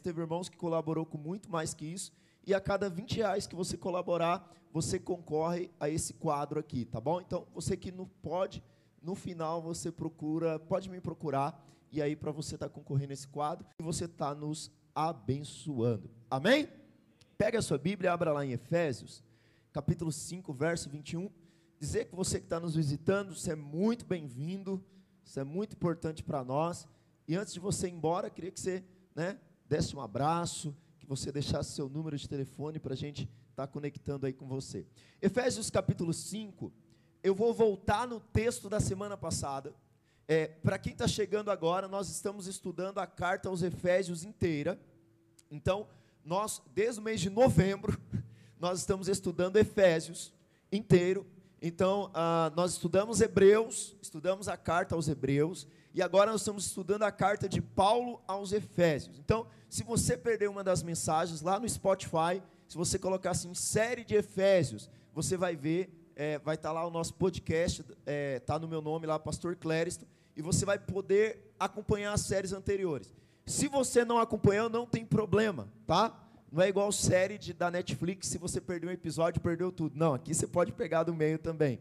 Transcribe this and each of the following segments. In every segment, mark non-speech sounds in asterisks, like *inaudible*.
Teve irmãos que colaborou com muito mais que isso. E a cada 20 reais que você colaborar, você concorre a esse quadro aqui, tá bom? Então, você que não pode, no final você procura, pode me procurar, e aí para você estar tá concorrendo a esse quadro, e você está nos abençoando. Amém? Pega a sua Bíblia, abra lá em Efésios, capítulo 5, verso 21. Dizer que você que está nos visitando, você é muito bem-vindo, isso é muito importante para nós. E antes de você ir embora, queria que você né, desse um abraço, que você deixasse seu número de telefone para a gente estar tá conectando aí com você. Efésios capítulo 5, eu vou voltar no texto da semana passada. É, para quem está chegando agora, nós estamos estudando a carta aos Efésios inteira. Então, nós, desde o mês de novembro, *laughs* nós estamos estudando Efésios inteiro. Então, ah, nós estudamos Hebreus, estudamos a carta aos Hebreus, e agora nós estamos estudando a carta de Paulo aos Efésios. Então, se você perder uma das mensagens lá no Spotify, se você colocar assim, série de Efésios, você vai ver, é, vai estar tá lá o nosso podcast, está é, tá no meu nome lá, Pastor Cléristo, e você vai poder acompanhar as séries anteriores. Se você não acompanhou, não tem problema, tá? Não é igual série de, da Netflix, se você perdeu um episódio, perdeu tudo. Não, aqui você pode pegar do meio também.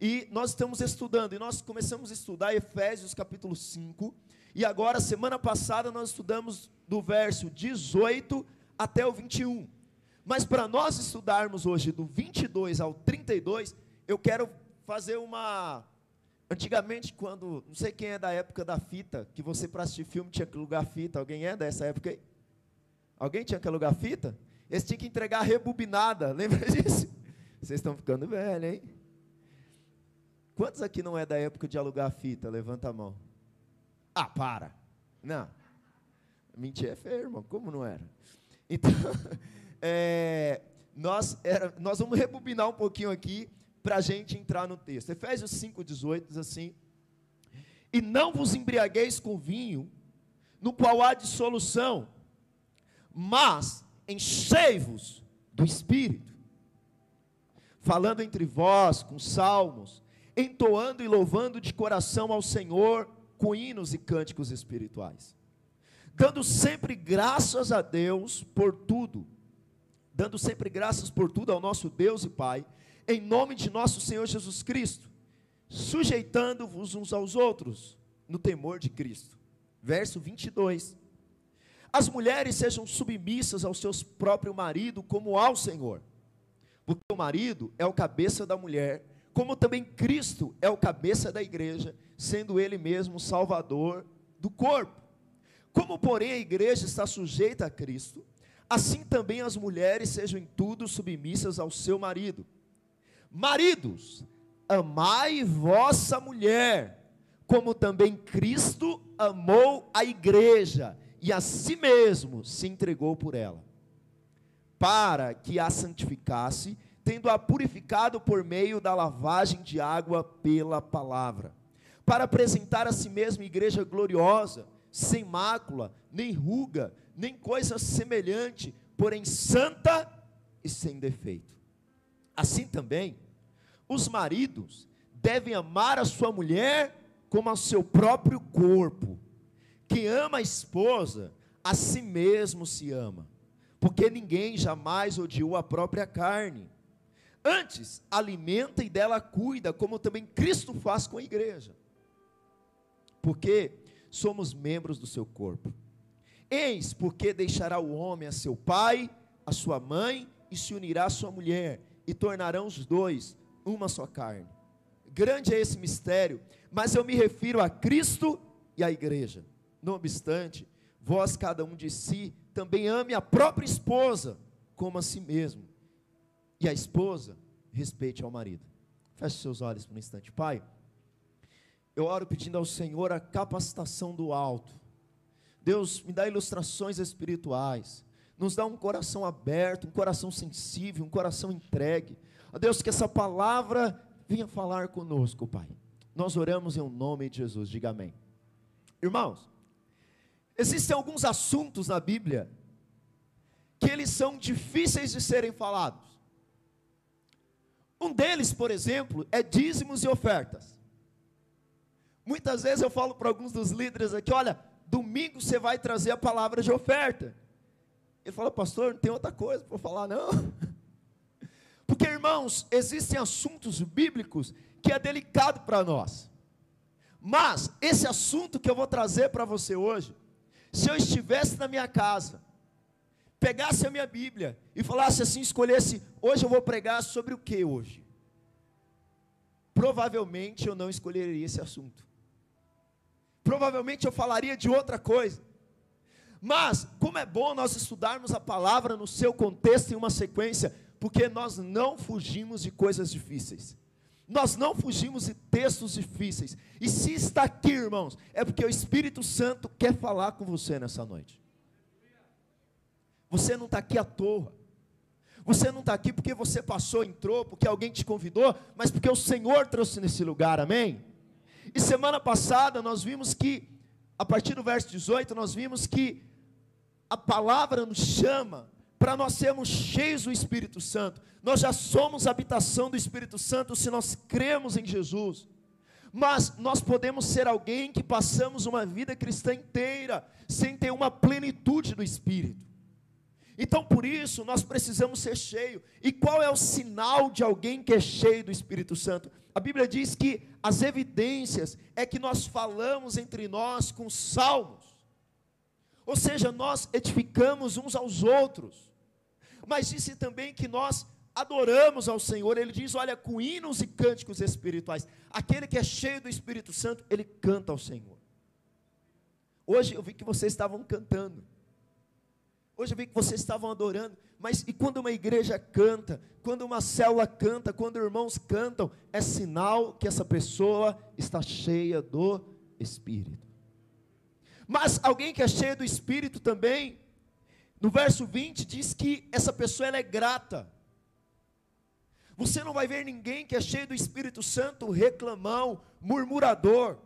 E nós estamos estudando, e nós começamos a estudar Efésios capítulo 5, e agora, semana passada, nós estudamos do verso 18 até o 21. Mas para nós estudarmos hoje do 22 ao 32, eu quero fazer uma. Antigamente, quando. Não sei quem é da época da fita, que você para assistir filme tinha que alugar fita. Alguém é dessa época aí? Alguém tinha que alugar fita? Eles tinham que entregar rebobinada, *laughs* lembra disso? Vocês estão ficando velhos, hein? Quantos aqui não é da época de alugar fita? Levanta a mão. Ah, para. Não. Mentira é feio, irmão. Como não era? Então, *laughs* é, nós, era, nós vamos rebobinar um pouquinho aqui para a gente entrar no texto. Efésios 5,18 diz assim: E não vos embriagueis com vinho, no qual há dissolução, mas enchei-vos do Espírito, falando entre vós com salmos, entoando e louvando de coração ao Senhor com hinos e cânticos espirituais, dando sempre graças a Deus por tudo, dando sempre graças por tudo ao nosso Deus e Pai, em nome de nosso Senhor Jesus Cristo, sujeitando-vos uns aos outros no temor de Cristo. Verso 22. As mulheres sejam submissas ao seu próprio marido como ao Senhor. Porque o marido é o cabeça da mulher, como também Cristo é o cabeça da igreja, sendo ele mesmo salvador do corpo. Como, porém, a igreja está sujeita a Cristo, assim também as mulheres sejam em tudo submissas ao seu marido. Maridos, amai vossa mulher, como também Cristo amou a igreja e a si mesmo se entregou por ela, para que a santificasse, tendo-a purificado por meio da lavagem de água pela palavra, para apresentar a si mesmo igreja gloriosa, sem mácula, nem ruga, nem coisa semelhante, porém santa e sem defeito. Assim também, os maridos devem amar a sua mulher como ao seu próprio corpo. Quem ama a esposa, a si mesmo se ama, porque ninguém jamais odiou a própria carne. Antes, alimenta e dela cuida, como também Cristo faz com a igreja. Porque somos membros do seu corpo. Eis porque deixará o homem a seu pai, a sua mãe, e se unirá à sua mulher, e tornarão os dois uma só carne. Grande é esse mistério, mas eu me refiro a Cristo e à igreja. Não obstante, vós, cada um de si, também ame a própria esposa como a si mesmo. E a esposa respeite ao marido. Feche seus olhos por um instante. Pai, eu oro pedindo ao Senhor a capacitação do alto. Deus, me dá ilustrações espirituais. Nos dá um coração aberto, um coração sensível, um coração entregue. A Deus, que essa palavra venha falar conosco, Pai. Nós oramos em nome de Jesus. Diga amém. Irmãos, Existem alguns assuntos na Bíblia que eles são difíceis de serem falados. Um deles, por exemplo, é dízimos e ofertas. Muitas vezes eu falo para alguns dos líderes aqui: olha, domingo você vai trazer a palavra de oferta. Ele falou, pastor, não tem outra coisa para falar, não. *laughs* Porque, irmãos, existem assuntos bíblicos que é delicado para nós. Mas, esse assunto que eu vou trazer para você hoje, se eu estivesse na minha casa, pegasse a minha Bíblia e falasse assim, escolhesse, hoje eu vou pregar sobre o que hoje? Provavelmente eu não escolheria esse assunto. Provavelmente eu falaria de outra coisa. Mas, como é bom nós estudarmos a palavra no seu contexto em uma sequência, porque nós não fugimos de coisas difíceis. Nós não fugimos de textos difíceis. E se está aqui, irmãos, é porque o Espírito Santo quer falar com você nessa noite. Você não está aqui à toa. Você não está aqui porque você passou, entrou, porque alguém te convidou, mas porque o Senhor trouxe nesse lugar, amém? E semana passada nós vimos que, a partir do verso 18, nós vimos que a palavra nos chama para nós sermos cheios do Espírito Santo. Nós já somos habitação do Espírito Santo se nós cremos em Jesus. Mas nós podemos ser alguém que passamos uma vida cristã inteira sem ter uma plenitude do Espírito. Então, por isso, nós precisamos ser cheios. E qual é o sinal de alguém que é cheio do Espírito Santo? A Bíblia diz que as evidências é que nós falamos entre nós com salmos. Ou seja, nós edificamos uns aos outros mas disse também que nós adoramos ao Senhor. Ele diz: olha, com hinos e cânticos espirituais. Aquele que é cheio do Espírito Santo, ele canta ao Senhor. Hoje eu vi que vocês estavam cantando. Hoje eu vi que vocês estavam adorando. Mas e quando uma igreja canta, quando uma célula canta, quando irmãos cantam, é sinal que essa pessoa está cheia do Espírito. Mas alguém que é cheio do Espírito também, no verso 20 diz que essa pessoa é grata. Você não vai ver ninguém que é cheio do Espírito Santo reclamão, murmurador.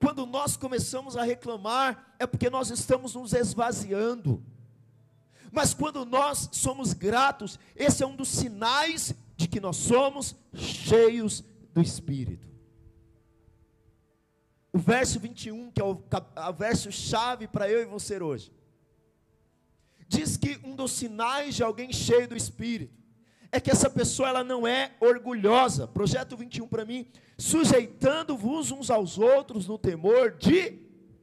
Quando nós começamos a reclamar, é porque nós estamos nos esvaziando. Mas quando nós somos gratos, esse é um dos sinais de que nós somos cheios do Espírito. O verso 21, que é o, o verso chave para eu e você hoje diz que um dos sinais de alguém cheio do Espírito é que essa pessoa ela não é orgulhosa. Projeto 21 para mim, sujeitando-vos uns aos outros no temor de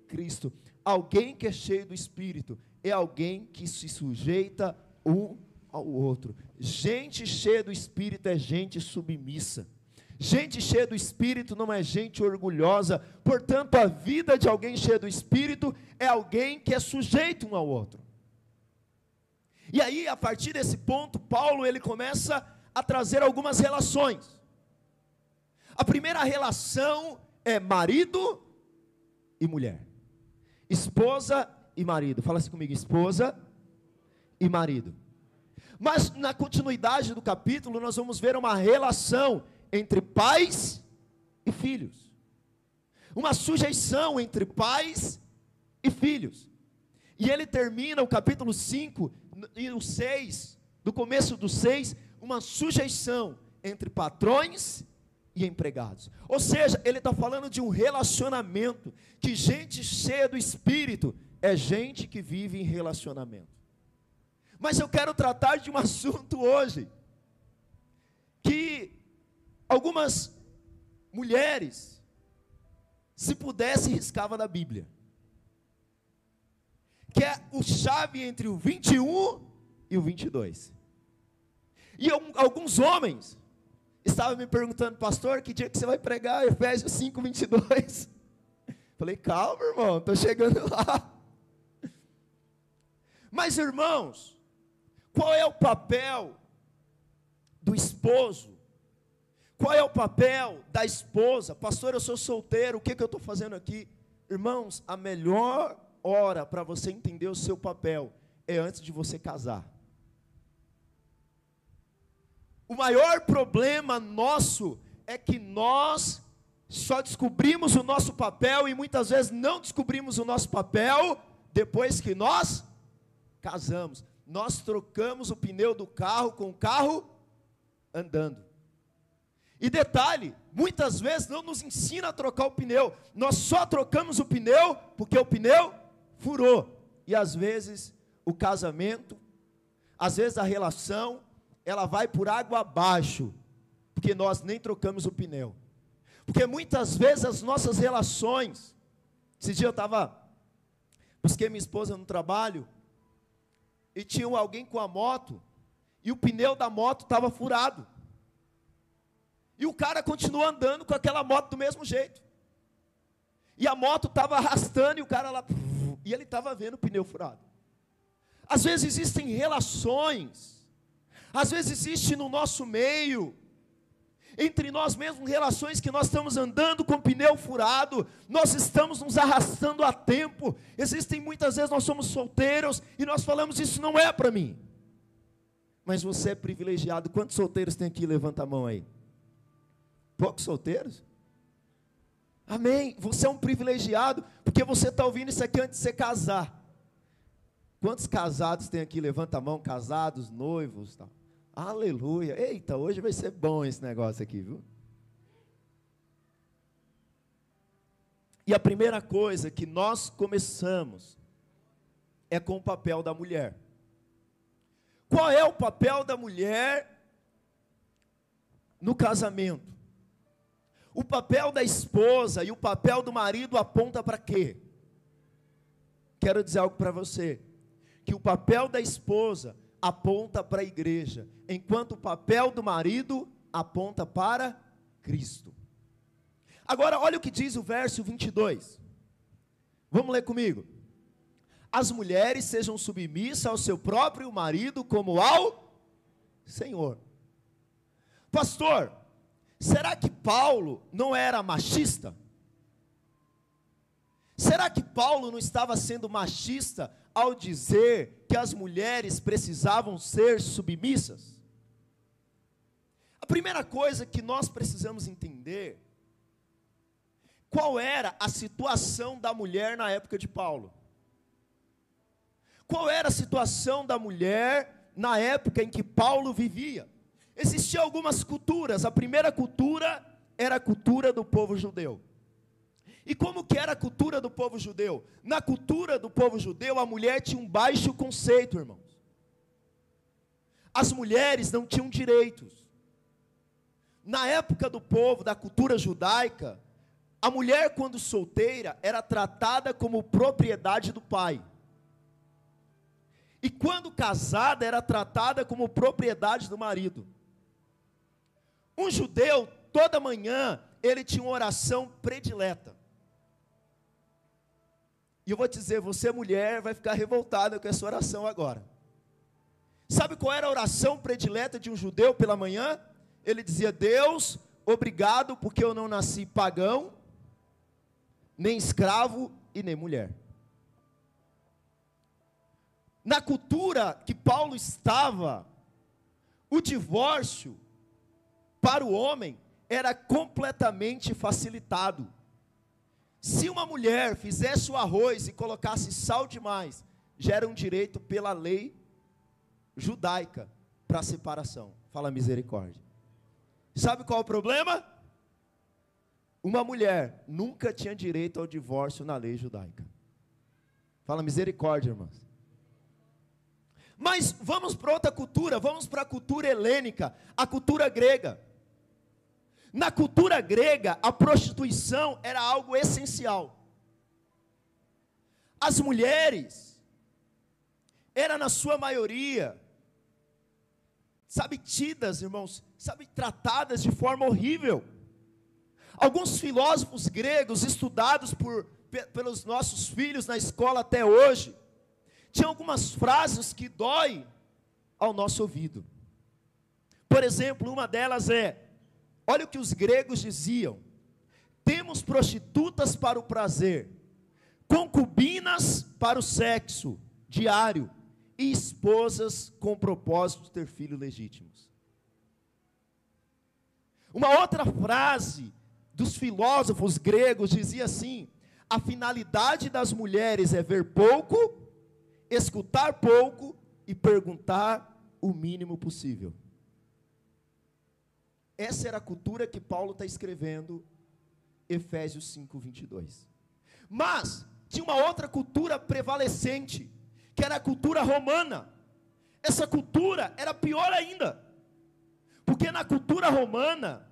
Cristo. Alguém que é cheio do Espírito é alguém que se sujeita um ao outro. Gente cheia do Espírito é gente submissa. Gente cheia do Espírito não é gente orgulhosa. Portanto, a vida de alguém cheio do Espírito é alguém que é sujeito um ao outro. E aí, a partir desse ponto, Paulo ele começa a trazer algumas relações. A primeira relação é marido e mulher. Esposa e marido. Fala assim comigo, esposa e marido. Mas na continuidade do capítulo, nós vamos ver uma relação entre pais e filhos. Uma sujeição entre pais e filhos. E ele termina o capítulo 5 e o 6, do começo do 6, uma sujeição entre patrões e empregados. Ou seja, ele está falando de um relacionamento, que gente cheia do Espírito é gente que vive em relacionamento. Mas eu quero tratar de um *laughs* assunto hoje, que algumas mulheres, se pudesse, riscava da Bíblia que é o chave entre o 21 e o 22. E alguns homens estavam me perguntando, pastor, que dia que você vai pregar Efésios 5, 22? *laughs* Falei, calma, irmão, estou chegando lá. Mas, irmãos, qual é o papel do esposo? Qual é o papel da esposa? Pastor, eu sou solteiro, o que, que eu estou fazendo aqui? Irmãos, a melhor hora para você entender o seu papel é antes de você casar. O maior problema nosso é que nós só descobrimos o nosso papel e muitas vezes não descobrimos o nosso papel depois que nós casamos. Nós trocamos o pneu do carro com o carro andando. E detalhe, muitas vezes não nos ensina a trocar o pneu. Nós só trocamos o pneu porque o pneu furou. E às vezes o casamento, às vezes a relação, ela vai por água abaixo, porque nós nem trocamos o pneu. Porque muitas vezes as nossas relações, esse dia eu estava, busquei minha esposa no trabalho, e tinha alguém com a moto, e o pneu da moto estava furado. E o cara continua andando com aquela moto do mesmo jeito. E a moto estava arrastando e o cara lá. E ele estava vendo o pneu furado. Às vezes existem relações, às vezes existe no nosso meio, entre nós mesmos, relações que nós estamos andando com pneu furado, nós estamos nos arrastando a tempo. Existem muitas vezes nós somos solteiros e nós falamos isso não é para mim. Mas você é privilegiado. Quantos solteiros tem aqui? Levanta a mão aí. Poucos solteiros? Amém. Você é um privilegiado, porque você está ouvindo isso aqui antes de você casar. Quantos casados tem aqui? Levanta a mão, casados, noivos, tal. Aleluia. Eita, hoje vai ser bom esse negócio aqui, viu? E a primeira coisa que nós começamos é com o papel da mulher. Qual é o papel da mulher no casamento? O papel da esposa e o papel do marido aponta para quê? Quero dizer algo para você, que o papel da esposa aponta para a igreja, enquanto o papel do marido aponta para Cristo. Agora, olha o que diz o verso 22. Vamos ler comigo. As mulheres sejam submissas ao seu próprio marido como ao Senhor. Pastor, Será que Paulo não era machista? Será que Paulo não estava sendo machista ao dizer que as mulheres precisavam ser submissas? A primeira coisa que nós precisamos entender qual era a situação da mulher na época de Paulo. Qual era a situação da mulher na época em que Paulo vivia? Existiam algumas culturas. A primeira cultura era a cultura do povo judeu. E como que era a cultura do povo judeu? Na cultura do povo judeu, a mulher tinha um baixo conceito, irmãos. As mulheres não tinham direitos. Na época do povo, da cultura judaica, a mulher, quando solteira, era tratada como propriedade do pai. E quando casada, era tratada como propriedade do marido. Um judeu, toda manhã, ele tinha uma oração predileta. E eu vou te dizer, você mulher vai ficar revoltada com essa oração agora. Sabe qual era a oração predileta de um judeu pela manhã? Ele dizia: Deus, obrigado porque eu não nasci pagão, nem escravo e nem mulher. Na cultura que Paulo estava, o divórcio para o homem era completamente facilitado. Se uma mulher fizesse o arroz e colocasse sal demais, já era um direito pela lei judaica para separação. Fala misericórdia. Sabe qual é o problema? Uma mulher nunca tinha direito ao divórcio na lei judaica. Fala misericórdia, irmãs. Mas vamos para outra cultura, vamos para a cultura helênica, a cultura grega. Na cultura grega, a prostituição era algo essencial. As mulheres eram, na sua maioria, sabe, tidas, irmãos, sabe, tratadas de forma horrível. Alguns filósofos gregos, estudados por, pelos nossos filhos na escola até hoje, tinham algumas frases que dói ao nosso ouvido. Por exemplo, uma delas é: Olha o que os gregos diziam: temos prostitutas para o prazer, concubinas para o sexo diário e esposas com propósito de ter filhos legítimos. Uma outra frase dos filósofos gregos dizia assim: a finalidade das mulheres é ver pouco, escutar pouco e perguntar o mínimo possível. Essa era a cultura que Paulo está escrevendo, Efésios 5, 22. Mas, tinha uma outra cultura prevalecente, que era a cultura romana. Essa cultura era pior ainda, porque na cultura romana,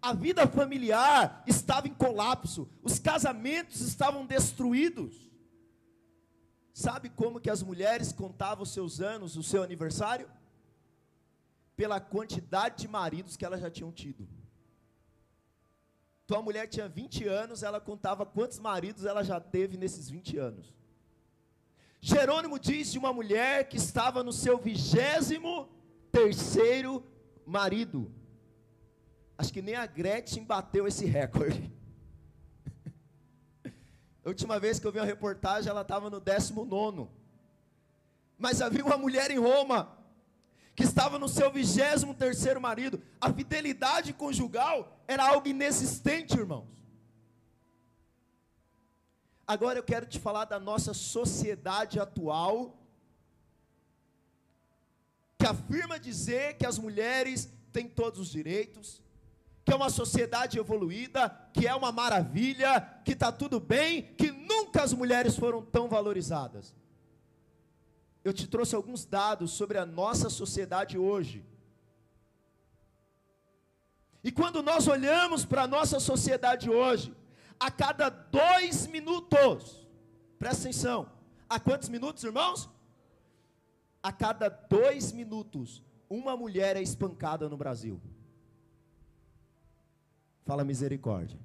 a vida familiar estava em colapso, os casamentos estavam destruídos. Sabe como que as mulheres contavam os seus anos, o seu aniversário? Pela quantidade de maridos que elas já tinham tido. Tua mulher tinha 20 anos, ela contava quantos maridos ela já teve nesses 20 anos. Jerônimo diz de uma mulher que estava no seu vigésimo terceiro marido. Acho que nem a Gretchen bateu esse recorde. *laughs* A última vez que eu vi uma reportagem, ela estava no 19. Mas havia uma mulher em Roma que estava no seu 23 terceiro marido. A fidelidade conjugal era algo inexistente, irmãos. Agora eu quero te falar da nossa sociedade atual, que afirma dizer que as mulheres têm todos os direitos, que é uma sociedade evoluída, que é uma maravilha, que está tudo bem, que nunca as mulheres foram tão valorizadas. Eu te trouxe alguns dados sobre a nossa sociedade hoje. E quando nós olhamos para a nossa sociedade hoje, a cada dois minutos, presta atenção, a quantos minutos, irmãos? A cada dois minutos, uma mulher é espancada no Brasil. Fala misericórdia.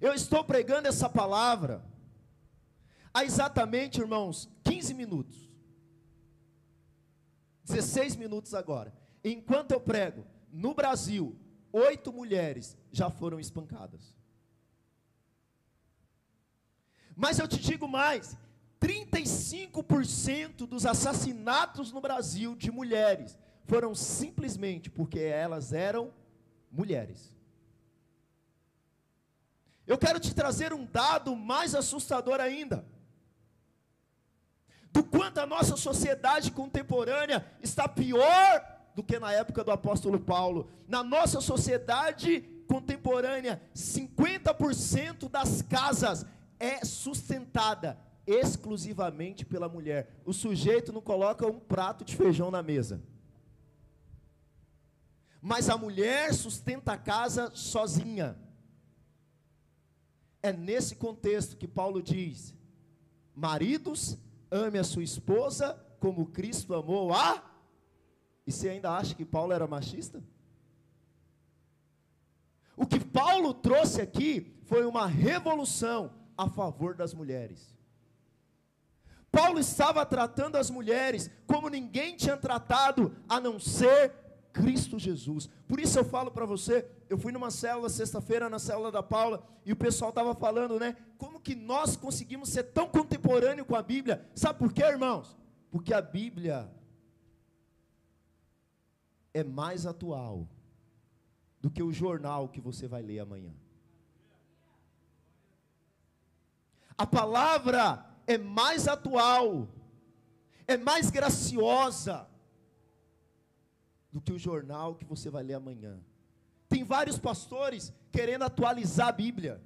Eu estou pregando essa palavra há exatamente, irmãos, 15 minutos. 16 minutos agora. Enquanto eu prego, no Brasil, oito mulheres já foram espancadas. Mas eu te digo mais: 35% dos assassinatos no Brasil de mulheres foram simplesmente porque elas eram mulheres. Eu quero te trazer um dado mais assustador ainda. Do quanto a nossa sociedade contemporânea está pior do que na época do apóstolo Paulo. Na nossa sociedade contemporânea, 50% das casas é sustentada exclusivamente pela mulher. O sujeito não coloca um prato de feijão na mesa mas a mulher sustenta a casa sozinha. É nesse contexto que Paulo diz: Maridos, ame a sua esposa como Cristo amou a. E você ainda acha que Paulo era machista? O que Paulo trouxe aqui foi uma revolução a favor das mulheres. Paulo estava tratando as mulheres como ninguém tinha tratado, a não ser Cristo Jesus. Por isso eu falo para você, eu fui numa célula sexta-feira, na célula da Paula, e o pessoal estava falando, né? Como que nós conseguimos ser tão contemporâneo com a Bíblia? Sabe por quê, irmãos? Porque a Bíblia é mais atual do que o jornal que você vai ler amanhã. A palavra é mais atual, é mais graciosa, do que o jornal que você vai ler amanhã. Tem vários pastores querendo atualizar a Bíblia,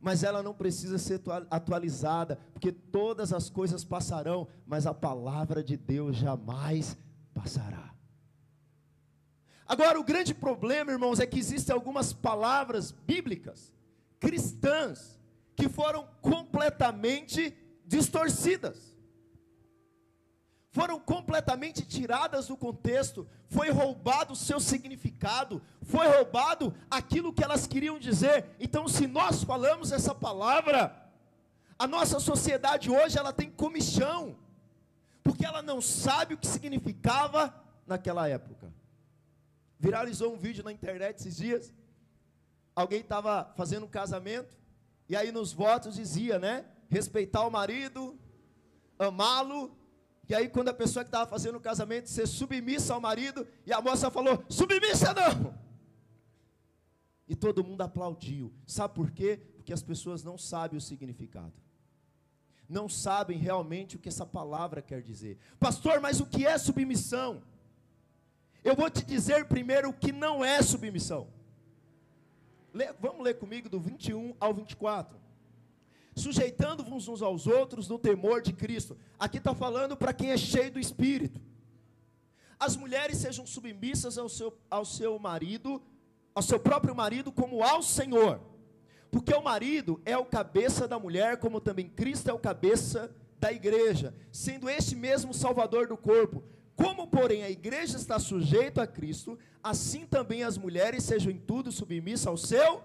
mas ela não precisa ser atualizada, porque todas as coisas passarão, mas a palavra de Deus jamais passará. Agora, o grande problema, irmãos, é que existem algumas palavras bíblicas, cristãs, que foram completamente distorcidas foram completamente tiradas do contexto, foi roubado o seu significado, foi roubado aquilo que elas queriam dizer. Então, se nós falamos essa palavra, a nossa sociedade hoje ela tem comichão, porque ela não sabe o que significava naquela época. Viralizou um vídeo na internet esses dias. Alguém estava fazendo um casamento, e aí nos votos dizia, né? Respeitar o marido, amá-lo e aí, quando a pessoa que estava fazendo o casamento ser submissa ao marido, e a moça falou: submissa não! E todo mundo aplaudiu. Sabe por quê? Porque as pessoas não sabem o significado. Não sabem realmente o que essa palavra quer dizer. Pastor, mas o que é submissão? Eu vou te dizer primeiro o que não é submissão. Vamos ler comigo do 21 ao 24. Sujeitando-vos uns aos outros no temor de Cristo. Aqui está falando para quem é cheio do Espírito. As mulheres sejam submissas ao seu, ao seu marido, ao seu próprio marido, como ao Senhor. Porque o marido é o cabeça da mulher, como também Cristo é o cabeça da igreja, sendo este mesmo salvador do corpo. Como, porém, a igreja está sujeita a Cristo, assim também as mulheres sejam em tudo submissas ao seu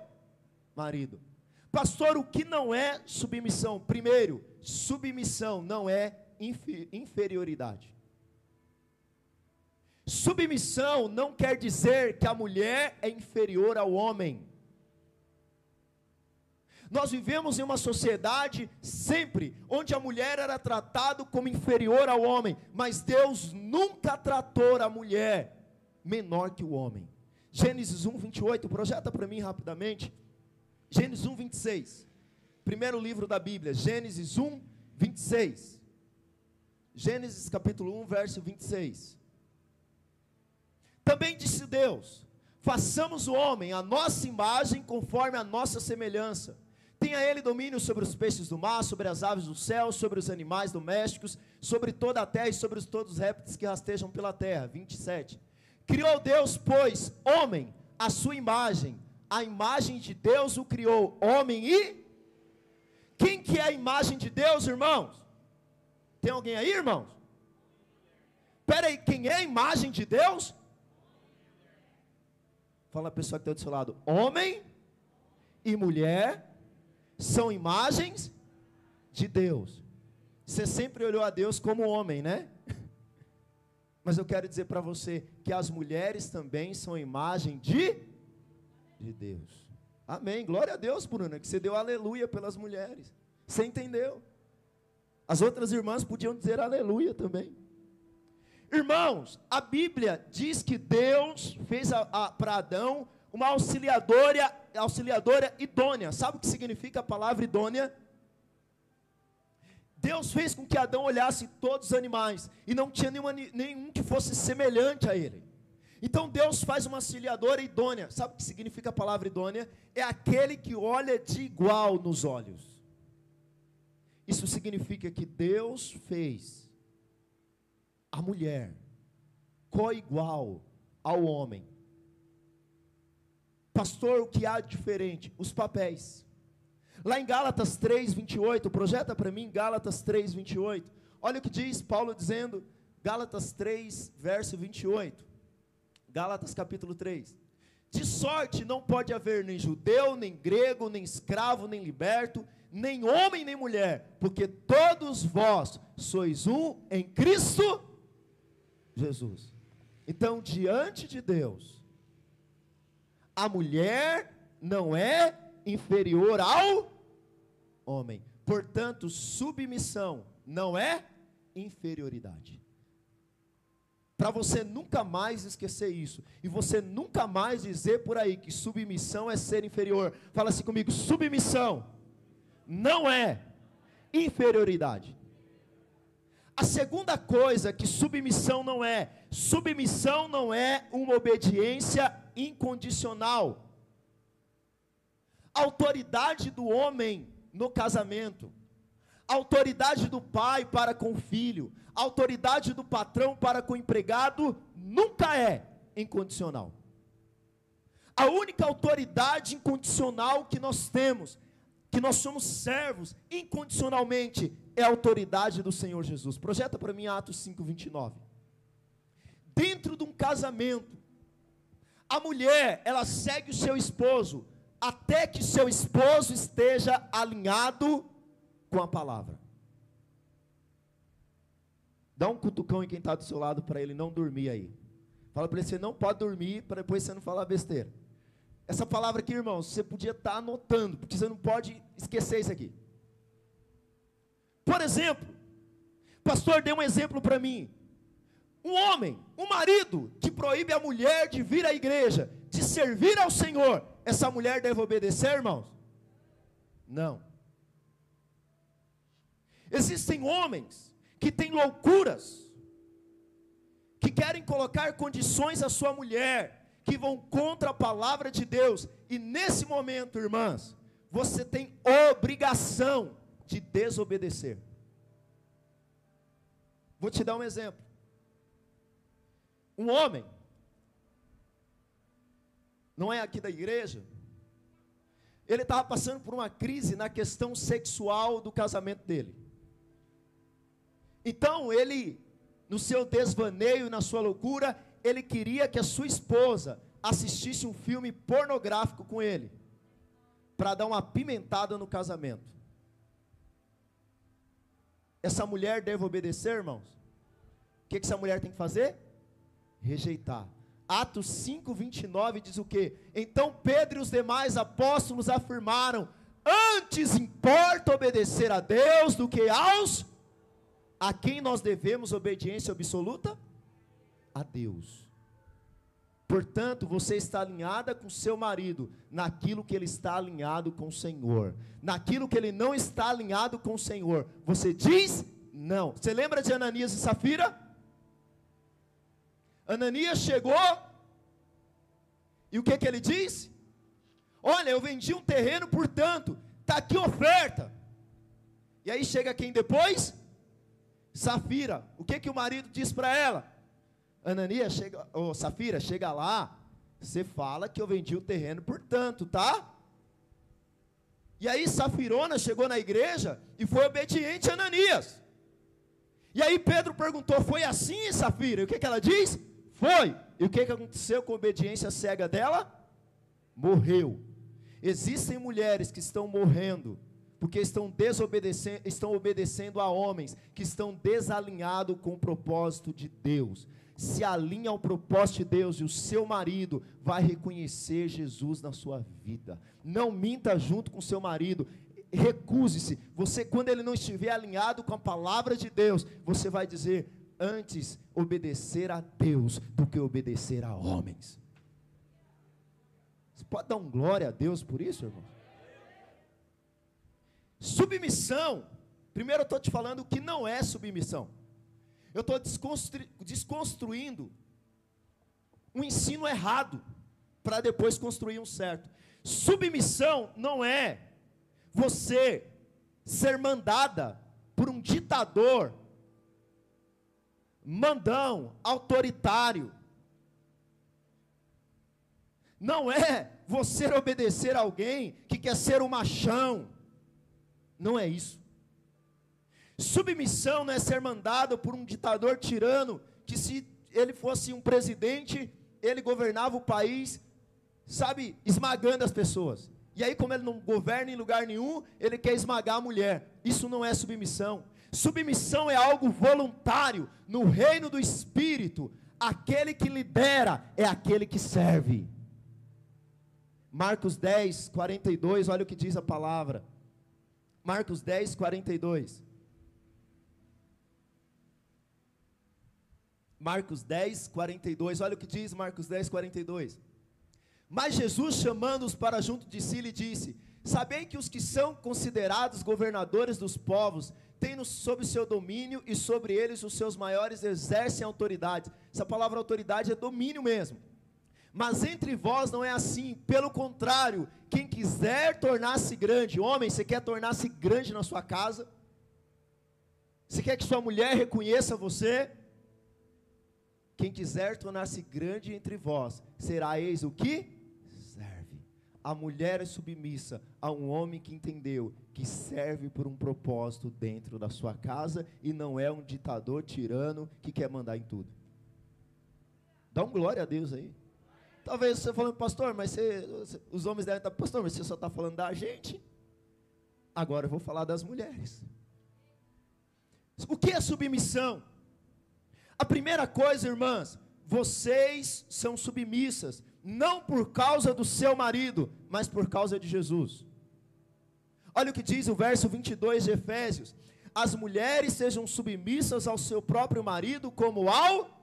marido. Pastor, o que não é submissão? Primeiro, submissão não é inferioridade. Submissão não quer dizer que a mulher é inferior ao homem. Nós vivemos em uma sociedade sempre onde a mulher era tratada como inferior ao homem, mas Deus nunca tratou a mulher menor que o homem. Gênesis 1, 28, projeta para mim rapidamente. Gênesis 1, 26. Primeiro livro da Bíblia, Gênesis 1, 26. Gênesis capítulo 1, verso 26. Também disse Deus: façamos o homem a nossa imagem, conforme a nossa semelhança Tenha ele domínio sobre os peixes do mar, sobre as aves do céu, sobre os animais domésticos, sobre toda a terra e sobre todos os répteis que rastejam pela terra. 27. Criou Deus, pois, homem, a sua imagem. A imagem de Deus o criou, homem e. Quem que é a imagem de Deus, irmãos? Tem alguém aí, irmãos? Espera aí, quem é a imagem de Deus? Fala a pessoa que está do seu lado: homem e mulher são imagens de Deus. Você sempre olhou a Deus como homem, né? *laughs* Mas eu quero dizer para você que as mulheres também são imagem de, de Deus. Amém. Glória a Deus, Bruna, que você deu aleluia pelas mulheres. Você entendeu? As outras irmãs podiam dizer aleluia também. Irmãos, a Bíblia diz que Deus fez para Adão uma auxiliadora, auxiliadora idônea. Sabe o que significa a palavra idônea? Deus fez com que Adão olhasse todos os animais e não tinha nenhuma, nenhum que fosse semelhante a ele. Então Deus faz uma auxiliadora idônea. Sabe o que significa a palavra idônea? É aquele que olha de igual nos olhos. Isso significa que Deus fez a mulher co-igual ao homem. Pastor, o que há de diferente? Os papéis. Lá em Gálatas 3, 28, projeta para mim Gálatas 3, 28. Olha o que diz Paulo dizendo, Gálatas 3, verso 28. Gálatas capítulo 3. De sorte não pode haver nem judeu, nem grego, nem escravo, nem liberto, nem homem, nem mulher, porque todos vós sois um em Cristo Jesus. Então, diante de Deus, a mulher não é inferior ao homem. Portanto, submissão não é inferioridade. Para você nunca mais esquecer isso. E você nunca mais dizer por aí que submissão é ser inferior. Fala assim comigo: submissão não é inferioridade. A segunda coisa que submissão não é, submissão não é uma obediência incondicional. Autoridade do homem no casamento, autoridade do pai para com o filho, autoridade do patrão para com o empregado nunca é incondicional. A única autoridade incondicional que nós temos, que nós somos servos incondicionalmente, é a autoridade do Senhor Jesus. Projeta para mim Atos 5:29. Dentro de um casamento, a mulher, ela segue o seu esposo até que seu esposo esteja alinhado com a palavra. Dá um cutucão em quem está do seu lado para ele não dormir aí. Fala para ele, você não pode dormir para depois você não falar besteira. Essa palavra aqui, irmãos, você podia estar tá anotando, porque você não pode esquecer isso aqui. Por exemplo, pastor deu um exemplo para mim. Um homem, um marido que proíbe a mulher de vir à igreja, de servir ao Senhor, essa mulher deve obedecer, irmãos? Não. Existem homens que têm loucuras, que querem colocar condições à sua mulher que vão contra a palavra de Deus. E nesse momento, irmãs, você tem obrigação de desobedecer. Vou te dar um exemplo. Um homem, não é aqui da igreja, ele estava passando por uma crise na questão sexual do casamento dele. Então, ele, no seu desvaneio na sua loucura, ele queria que a sua esposa assistisse um filme pornográfico com ele, para dar uma pimentada no casamento. Essa mulher deve obedecer, irmãos? O que, que essa mulher tem que fazer? Rejeitar. Atos 5, 29 diz o que? Então Pedro e os demais apóstolos afirmaram: Antes importa obedecer a Deus do que aos a quem nós devemos obediência absoluta? A Deus. Portanto, você está alinhada com seu marido naquilo que ele está alinhado com o Senhor. Naquilo que ele não está alinhado com o Senhor, você diz não. Você lembra de Ananias e Safira? Ananias chegou, e o que, que ele disse? Olha, eu vendi um terreno por tanto, está aqui oferta. E aí chega quem depois? Safira. O que, que o marido diz para ela? Ananias, chega, oh, Safira, chega lá, você fala que eu vendi o terreno por tanto, tá? E aí Safirona chegou na igreja e foi obediente a Ananias. E aí Pedro perguntou: Foi assim, Safira? E o que, que ela diz? Foi. E o que, que aconteceu com a obediência cega dela? Morreu. Existem mulheres que estão morrendo porque estão desobedecendo, estão obedecendo a homens que estão desalinhados com o propósito de Deus. Se alinha ao propósito de Deus e o seu marido vai reconhecer Jesus na sua vida. Não minta junto com seu marido. Recuse-se. Você, quando ele não estiver alinhado com a palavra de Deus, você vai dizer: antes obedecer a Deus do que obedecer a homens. Você pode dar um glória a Deus por isso, irmão? Submissão. Primeiro eu estou te falando o que não é submissão. Eu estou desconstru desconstruindo um ensino errado para depois construir um certo. Submissão não é você ser mandada por um ditador mandão, autoritário. Não é você obedecer alguém que quer ser um machão. Não é isso. Submissão não é ser mandado por um ditador tirano, que se ele fosse um presidente, ele governava o país, sabe, esmagando as pessoas. E aí, como ele não governa em lugar nenhum, ele quer esmagar a mulher. Isso não é submissão. Submissão é algo voluntário. No reino do Espírito, aquele que lidera é aquele que serve. Marcos 10, 42, olha o que diz a palavra. Marcos 10, 42. Marcos 10, 42. Olha o que diz Marcos 10, 42. Mas Jesus, chamando-os para junto de si, lhe disse: Sabei que os que são considerados governadores dos povos têm sob seu domínio e sobre eles os seus maiores exercem autoridade. Essa palavra autoridade é domínio mesmo. Mas entre vós não é assim, pelo contrário, quem quiser tornar-se grande, homem, você quer tornar-se grande na sua casa? Você quer que sua mulher reconheça você? Quem quiser tornar-se grande entre vós, será eis o que? A mulher é submissa a um homem que entendeu que serve por um propósito dentro da sua casa e não é um ditador tirano que quer mandar em tudo. Dá um glória a Deus aí. Talvez você falando, pastor, mas você, os homens devem estar, pastor, mas você só está falando da gente. Agora eu vou falar das mulheres. O que é submissão? A primeira coisa, irmãs, vocês são submissas não por causa do seu marido, mas por causa de Jesus. Olha o que diz o verso 22 de Efésios: As mulheres sejam submissas ao seu próprio marido, como ao.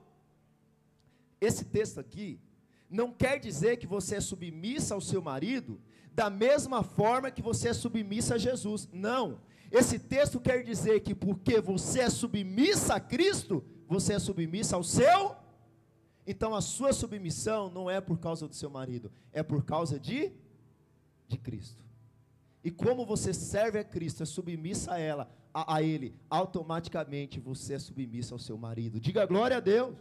Esse texto aqui não quer dizer que você é submissa ao seu marido da mesma forma que você é submissa a Jesus. Não. Esse texto quer dizer que porque você é submissa a Cristo, você é submissa ao seu Então a sua submissão não é por causa do seu marido, é por causa de de Cristo. E como você serve a Cristo, é submissa a ela, a, a ele, automaticamente você é submissa ao seu marido. Diga glória a Deus.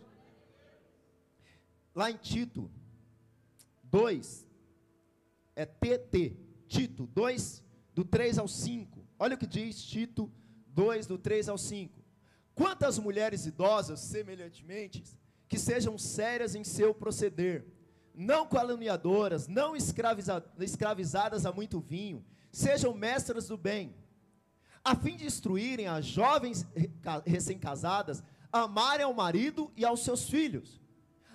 Lá em Tito 2, é TT, Tito 2, do 3 ao 5. Olha o que diz Tito 2, do 3 ao 5. Quantas mulheres idosas, semelhantemente, que sejam sérias em seu proceder, não caluniadoras, não escraviza, escravizadas a muito vinho, sejam mestras do bem, a fim de instruírem as jovens recém-casadas a amarem ao marido e aos seus filhos,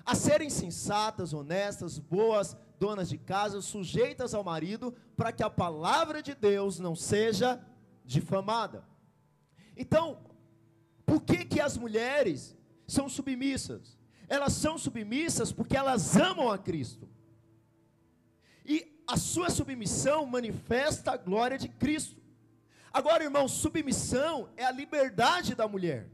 a serem sensatas, honestas, boas, donas de casa, sujeitas ao marido, para que a palavra de Deus não seja difamada. Então, por que que as mulheres são submissas? Elas são submissas porque elas amam a Cristo. E a sua submissão manifesta a glória de Cristo. Agora, irmão, submissão é a liberdade da mulher.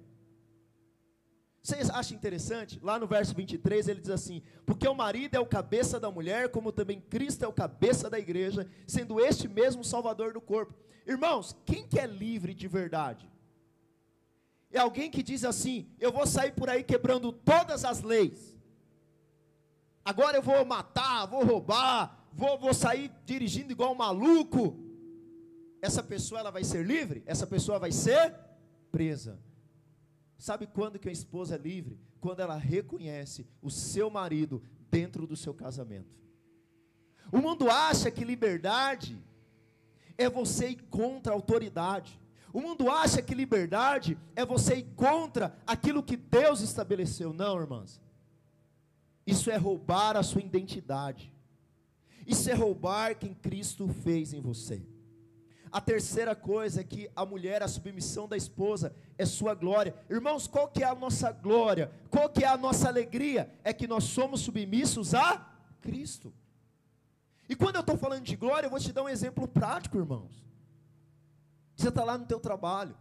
Vocês acham interessante? Lá no verso 23 ele diz assim: Porque o marido é o cabeça da mulher, como também Cristo é o cabeça da igreja, sendo este mesmo salvador do corpo. Irmãos, quem que é livre de verdade? É alguém que diz assim: Eu vou sair por aí quebrando todas as leis. Agora eu vou matar, vou roubar, vou, vou sair dirigindo igual um maluco. Essa pessoa ela vai ser livre? Essa pessoa vai ser presa. Sabe quando que a esposa é livre? Quando ela reconhece o seu marido dentro do seu casamento. O mundo acha que liberdade é você ir contra a autoridade. O mundo acha que liberdade é você ir contra aquilo que Deus estabeleceu. Não, irmãs. Isso é roubar a sua identidade. Isso é roubar quem Cristo fez em você. A terceira coisa é que a mulher, a submissão da esposa é sua glória. Irmãos, qual que é a nossa glória? Qual que é a nossa alegria? É que nós somos submissos a Cristo. E quando eu estou falando de glória, eu vou te dar um exemplo prático, irmãos. Você está lá no teu trabalho.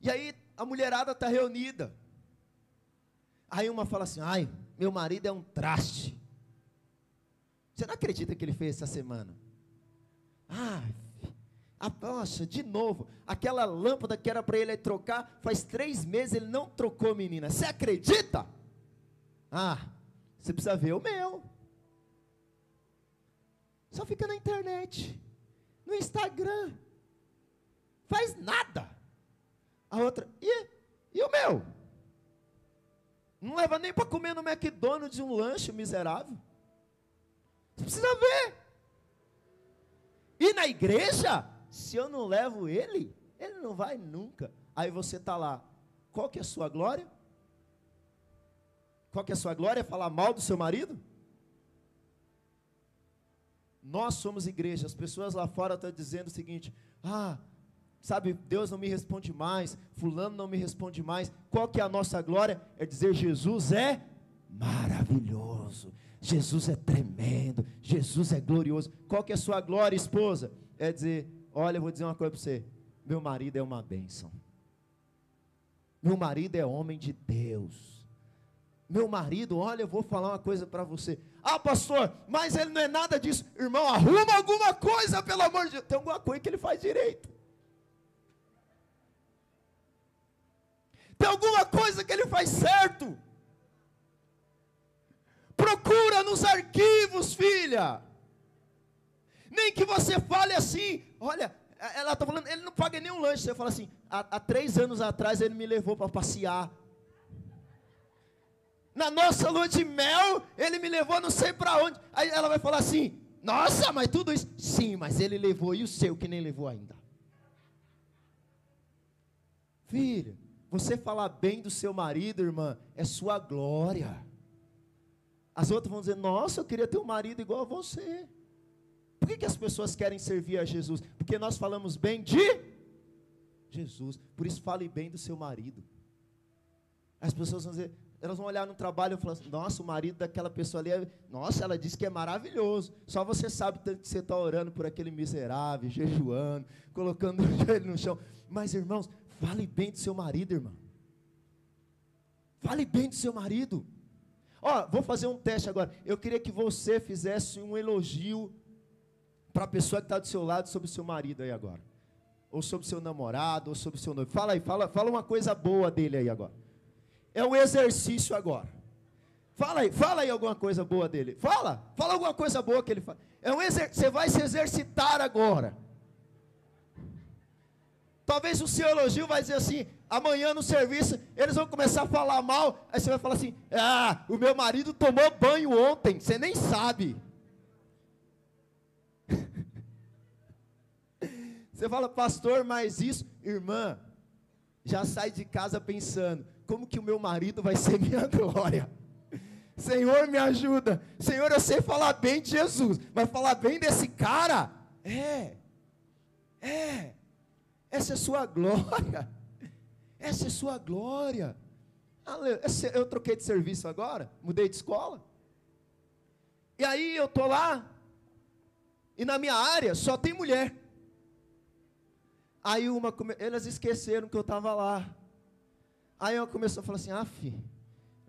E aí a mulherada está reunida. Aí uma fala assim: ai, meu marido é um traste. Você não acredita que ele fez essa semana? Ah, a, poxa, de novo, aquela lâmpada que era para ele trocar, faz três meses ele não trocou, menina. Você acredita? Ah, você precisa ver o meu. Só fica na internet no Instagram. Faz nada. A outra, e, e o meu? Não leva nem para comer no McDonald's um lanche miserável. Você precisa ver. E na igreja, se eu não levo ele, ele não vai nunca. Aí você está lá. Qual que é a sua glória? Qual que é a sua glória? Falar mal do seu marido? Nós somos igreja. As pessoas lá fora estão dizendo o seguinte: ah, sabe, Deus não me responde mais, fulano não me responde mais. Qual que é a nossa glória? É dizer Jesus é maravilhoso. Jesus é tremendo, Jesus é glorioso. Qual que é a sua glória, esposa? É dizer, olha, eu vou dizer uma coisa para você. Meu marido é uma bênção. Meu marido é homem de Deus. Meu marido, olha, eu vou falar uma coisa para você. Ah, pastor, mas ele não é nada disso. Irmão, arruma alguma coisa, pelo amor de Deus. Tem alguma coisa que ele faz direito. Tem alguma coisa que ele faz certo. Procura nos arquivos, filha. Nem que você fale assim, olha, ela está falando, ele não paga nenhum lanche. Você fala assim, há, há três anos atrás ele me levou para passear. Na nossa lua de mel, ele me levou não sei para onde. Aí ela vai falar assim: Nossa, mas tudo isso. Sim, mas ele levou e o seu que nem levou ainda. Filha, você falar bem do seu marido, irmã, é sua glória. As outras vão dizer: Nossa, eu queria ter um marido igual a você. Por que, que as pessoas querem servir a Jesus? Porque nós falamos bem de Jesus. Por isso, fale bem do seu marido. As pessoas vão dizer: elas vão olhar no trabalho e falar assim, nossa, o marido daquela pessoa ali, é, nossa, ela disse que é maravilhoso. Só você sabe tanto que você está orando por aquele miserável, jejuando, colocando *laughs* o joelho no chão. Mas, irmãos, fale bem do seu marido, irmão. Fale bem do seu marido. Ó, vou fazer um teste agora. Eu queria que você fizesse um elogio para a pessoa que está do seu lado sobre o seu marido aí agora. Ou sobre o seu namorado, ou sobre o seu noivo. Fala aí, fala, fala uma coisa boa dele aí agora. É um exercício agora. Fala aí, fala aí alguma coisa boa dele. Fala, fala alguma coisa boa que ele faz. É um exer... Você vai se exercitar agora. Talvez o seu elogio vai dizer assim: amanhã no serviço eles vão começar a falar mal. Aí você vai falar assim: ah, o meu marido tomou banho ontem, você nem sabe. *laughs* Você fala, pastor, mas isso, irmã, já sai de casa pensando: como que o meu marido vai ser minha *laughs* glória? Senhor, me ajuda. Senhor, eu sei falar bem de Jesus, mas falar bem desse cara, é, é, essa é sua glória. Essa é sua glória. Eu troquei de serviço agora, mudei de escola. E aí eu tô lá, e na minha área só tem mulher. Aí uma, elas esqueceram que eu estava lá. Aí eu começou a falar assim, ah,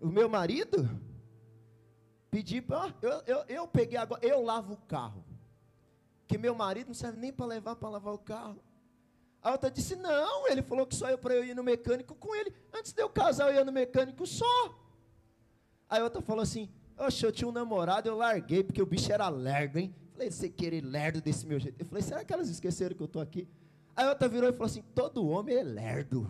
o meu marido pedi para, eu, eu, eu peguei agora, eu lavo o carro. Que meu marido não serve nem para levar para lavar o carro. A outra disse: Não, ele falou que só eu para eu ir no mecânico com ele. Antes de eu casar, eu ia no mecânico só. Aí a outra falou assim: Oxe, eu tinha um namorado, eu larguei, porque o bicho era lerdo, hein? Falei, você querer lerdo desse meu jeito. Eu falei, será que elas esqueceram que eu estou aqui? Aí a outra virou e falou assim: todo homem é lerdo.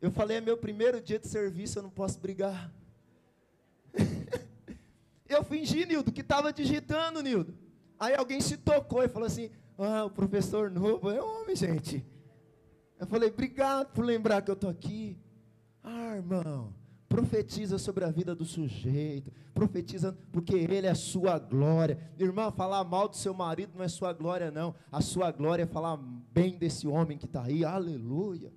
Eu falei, é meu primeiro dia de serviço, eu não posso brigar. *laughs* eu fingi, Nildo, que estava digitando, Nildo. Aí alguém se tocou e falou assim: ah, o professor novo é homem, gente. Eu falei, obrigado por lembrar que eu estou aqui. Ah, irmão, profetiza sobre a vida do sujeito, profetiza porque ele é a sua glória. Irmão, falar mal do seu marido não é sua glória, não. A sua glória é falar bem desse homem que está aí. Aleluia.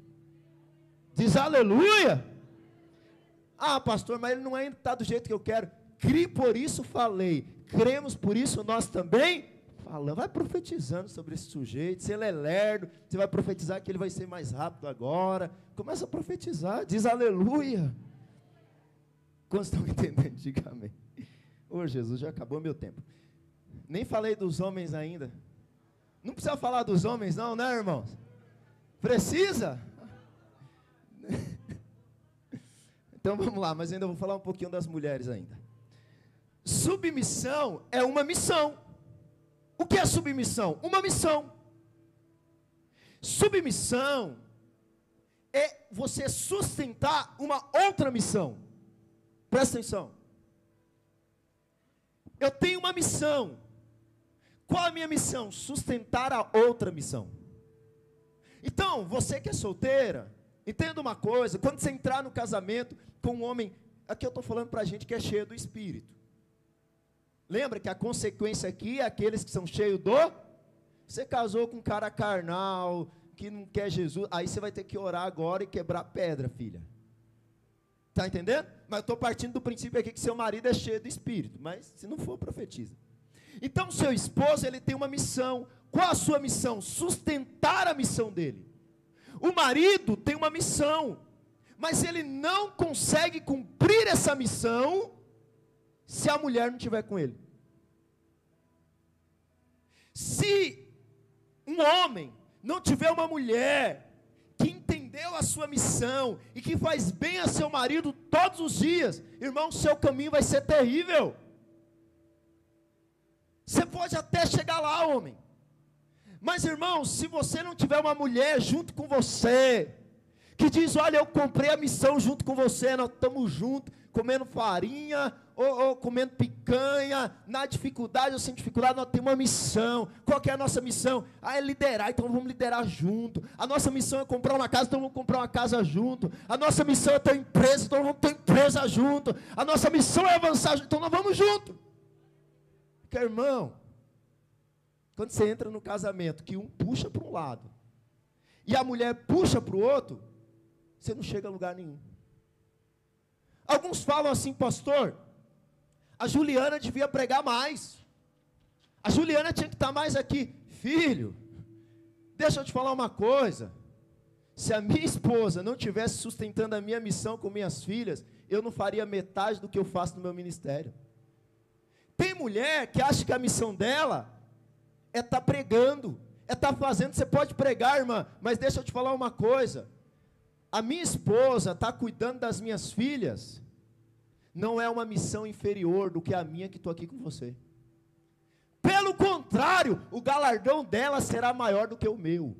Diz aleluia. Ah, pastor, mas ele não está do jeito que eu quero. Crie por isso falei. Cremos por isso nós também falando, vai profetizando sobre esse sujeito. Se ele é lerdo, você vai profetizar que ele vai ser mais rápido agora. Começa a profetizar, diz aleluia. Quantos estão *laughs* entendendo? Diga amém. Ô Jesus, já acabou meu tempo. Nem falei dos homens ainda. Não precisa falar dos homens, não, né, irmãos? Precisa? *laughs* Então vamos lá, mas ainda vou falar um pouquinho das mulheres ainda. Submissão é uma missão. O que é submissão? Uma missão. Submissão é você sustentar uma outra missão. Presta atenção. Eu tenho uma missão. Qual a minha missão? Sustentar a outra missão. Então, você que é solteira, entenda uma coisa: quando você entrar no casamento com um homem, aqui eu estou falando para a gente que é cheio do espírito. Lembra que a consequência aqui é aqueles que são cheios do. Você casou com um cara carnal, que não quer Jesus, aí você vai ter que orar agora e quebrar pedra, filha. Está entendendo? Mas eu estou partindo do princípio aqui que seu marido é cheio do Espírito, mas se não for, profetiza. Então, seu esposo, ele tem uma missão. Qual a sua missão? Sustentar a missão dele. O marido tem uma missão, mas ele não consegue cumprir essa missão se a mulher não estiver com ele. Se um homem não tiver uma mulher entendeu a sua missão e que faz bem a seu marido todos os dias, irmão, seu caminho vai ser terrível. Você pode até chegar lá, homem. Mas, irmão, se você não tiver uma mulher junto com você, que diz: Olha, eu comprei a missão junto com você, nós estamos juntos, comendo farinha, ou, ou, comendo picanha, na dificuldade ou sem dificuldade, nós temos uma missão. Qual é a nossa missão? Ah, é liderar, então vamos liderar junto. A nossa missão é comprar uma casa, então vamos comprar uma casa junto. A nossa missão é ter empresa, então vamos ter empresa junto. A nossa missão é avançar, então nós vamos junto. Porque, irmão, quando você entra no casamento, que um puxa para um lado e a mulher puxa para o outro, você não chega a lugar nenhum. Alguns falam assim, pastor, a Juliana devia pregar mais. A Juliana tinha que estar mais aqui. Filho, deixa eu te falar uma coisa. se a minha esposa não tivesse sustentando a minha missão com minhas filhas, eu não faria metade do que eu faço no meu ministério. Tem mulher que acha que a missão dela é estar tá pregando, é estar tá fazendo. Você pode pregar, irmã, mas deixa eu te falar uma coisa. A minha esposa está cuidando das minhas filhas, não é uma missão inferior do que a minha que estou aqui com você. Pelo contrário, o galardão dela será maior do que o meu.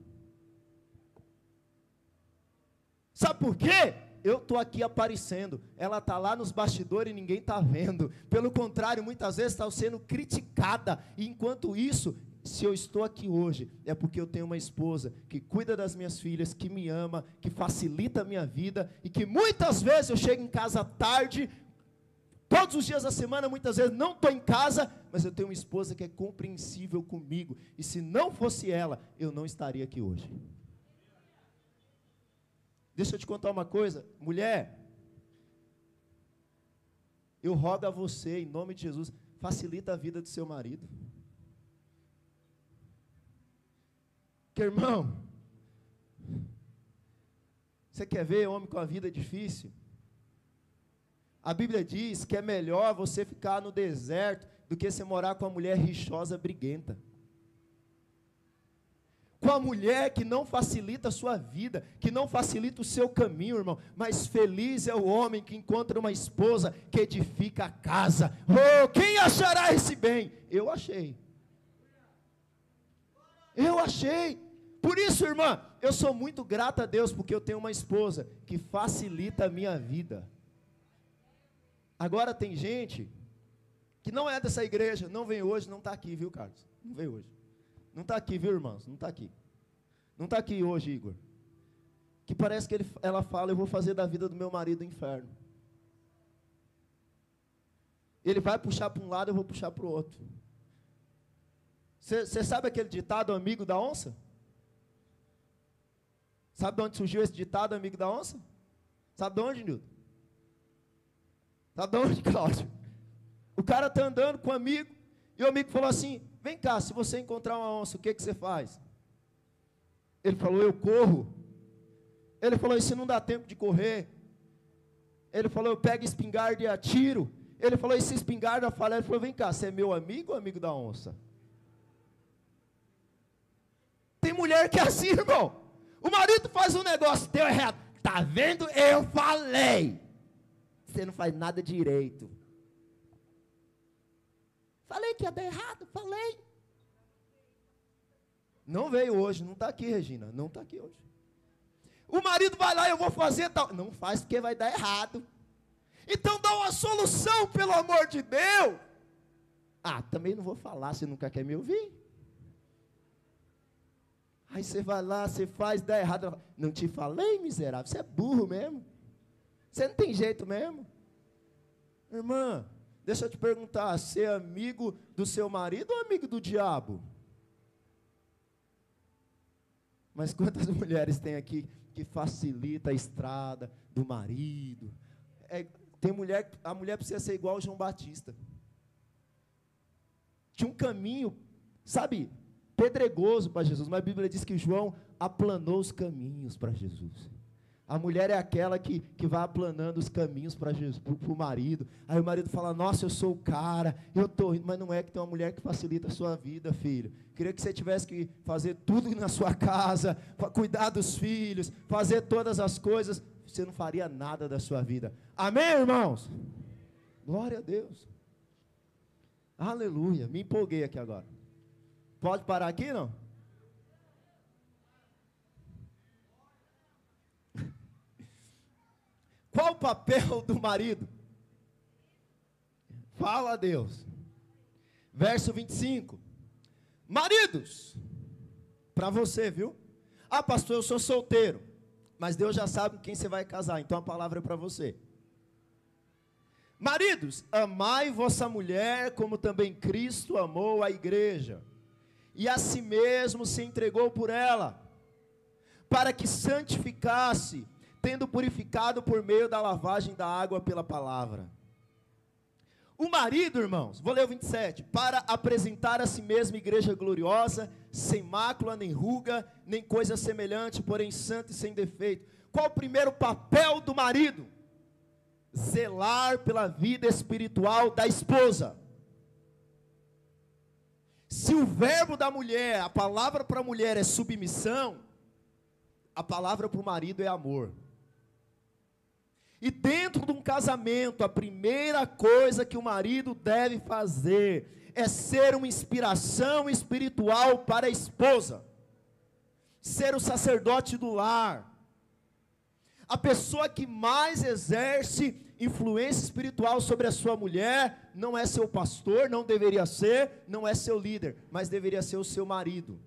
Sabe por quê? Eu estou aqui aparecendo, ela está lá nos bastidores e ninguém está vendo. Pelo contrário, muitas vezes está sendo criticada. E enquanto isso, se eu estou aqui hoje, é porque eu tenho uma esposa que cuida das minhas filhas, que me ama, que facilita a minha vida e que muitas vezes eu chego em casa tarde, todos os dias da semana, muitas vezes não estou em casa, mas eu tenho uma esposa que é compreensível comigo. E se não fosse ela, eu não estaria aqui hoje. Deixa eu te contar uma coisa, mulher. Eu rogo a você, em nome de Jesus, facilita a vida do seu marido. Que irmão, você quer ver homem com a vida difícil? A Bíblia diz que é melhor você ficar no deserto do que você morar com uma mulher rixosa, briguenta com a mulher que não facilita a sua vida, que não facilita o seu caminho, irmão. Mas feliz é o homem que encontra uma esposa que edifica a casa. Oh, quem achará esse bem? Eu achei. Eu achei. Por isso, irmã, eu sou muito grata a Deus porque eu tenho uma esposa que facilita a minha vida. Agora tem gente que não é dessa igreja, não vem hoje, não está aqui, viu, Carlos? Não veio hoje. Não está aqui, viu, irmãos? Não está aqui. Não está aqui hoje, Igor. Que parece que ele, ela fala: Eu vou fazer da vida do meu marido o inferno. Ele vai puxar para um lado, eu vou puxar para o outro. Você sabe aquele ditado amigo da onça? Sabe de onde surgiu esse ditado amigo da onça? Sabe de onde, Nilton? Sabe de onde, Cláudio? O cara está andando com um amigo, e o amigo falou assim: Vem cá, se você encontrar uma onça, o que, que você faz? Ele falou: Eu corro. Ele falou: Isso não dá tempo de correr. Ele falou: Eu pego espingarda e atiro. Ele falou: E se espingarda falha? Ele falou: Vem cá, você é meu amigo ou amigo da onça? Tem mulher que é assim, irmão. O marido faz um negócio, deu errado. Tá vendo? Eu falei. Você não faz nada direito. Falei que ia dar errado, falei. Não veio hoje, não está aqui, Regina. Não está aqui hoje. O marido vai lá, eu vou fazer tal. Não faz porque vai dar errado. Então dá uma solução, pelo amor de Deus. Ah, também não vou falar, você nunca quer me ouvir. Aí você vai lá, você faz, dá errado. Não te falei, miserável, você é burro mesmo. Você não tem jeito mesmo. Irmã, Deixa eu te perguntar: ser é amigo do seu marido ou amigo do diabo? Mas quantas *laughs* mulheres tem aqui que facilita a estrada do marido? É, tem mulher, a mulher precisa ser igual ao João Batista. Tinha um caminho, sabe, pedregoso para Jesus, mas a Bíblia diz que João aplanou os caminhos para Jesus. A mulher é aquela que, que vai aplanando os caminhos para o marido. Aí o marido fala: Nossa, eu sou o cara, eu estou Mas não é que tem uma mulher que facilita a sua vida, filho. Queria que você tivesse que fazer tudo na sua casa, cuidar dos filhos, fazer todas as coisas. Você não faria nada da sua vida. Amém, irmãos? Glória a Deus. Aleluia. Me empolguei aqui agora. Pode parar aqui, não? Qual o papel do marido? Fala a Deus. Verso 25. Maridos, para você, viu? Ah, pastor, eu sou solteiro. Mas Deus já sabe com quem você vai casar, então a palavra é para você. Maridos, amai vossa mulher como também Cristo amou a igreja, e a si mesmo se entregou por ela, para que santificasse tendo purificado por meio da lavagem da água pela palavra, O marido, irmãos, vou ler o 27, para apresentar a si mesmo igreja gloriosa, sem mácula, nem ruga, nem coisa semelhante, porém santa e sem defeito. Qual o primeiro papel do marido? Zelar pela vida espiritual da esposa. Se o verbo da mulher, a palavra para a mulher é submissão, a palavra para o marido é amor. E dentro de um casamento, a primeira coisa que o marido deve fazer é ser uma inspiração espiritual para a esposa, ser o sacerdote do lar, a pessoa que mais exerce influência espiritual sobre a sua mulher não é seu pastor, não deveria ser, não é seu líder, mas deveria ser o seu marido.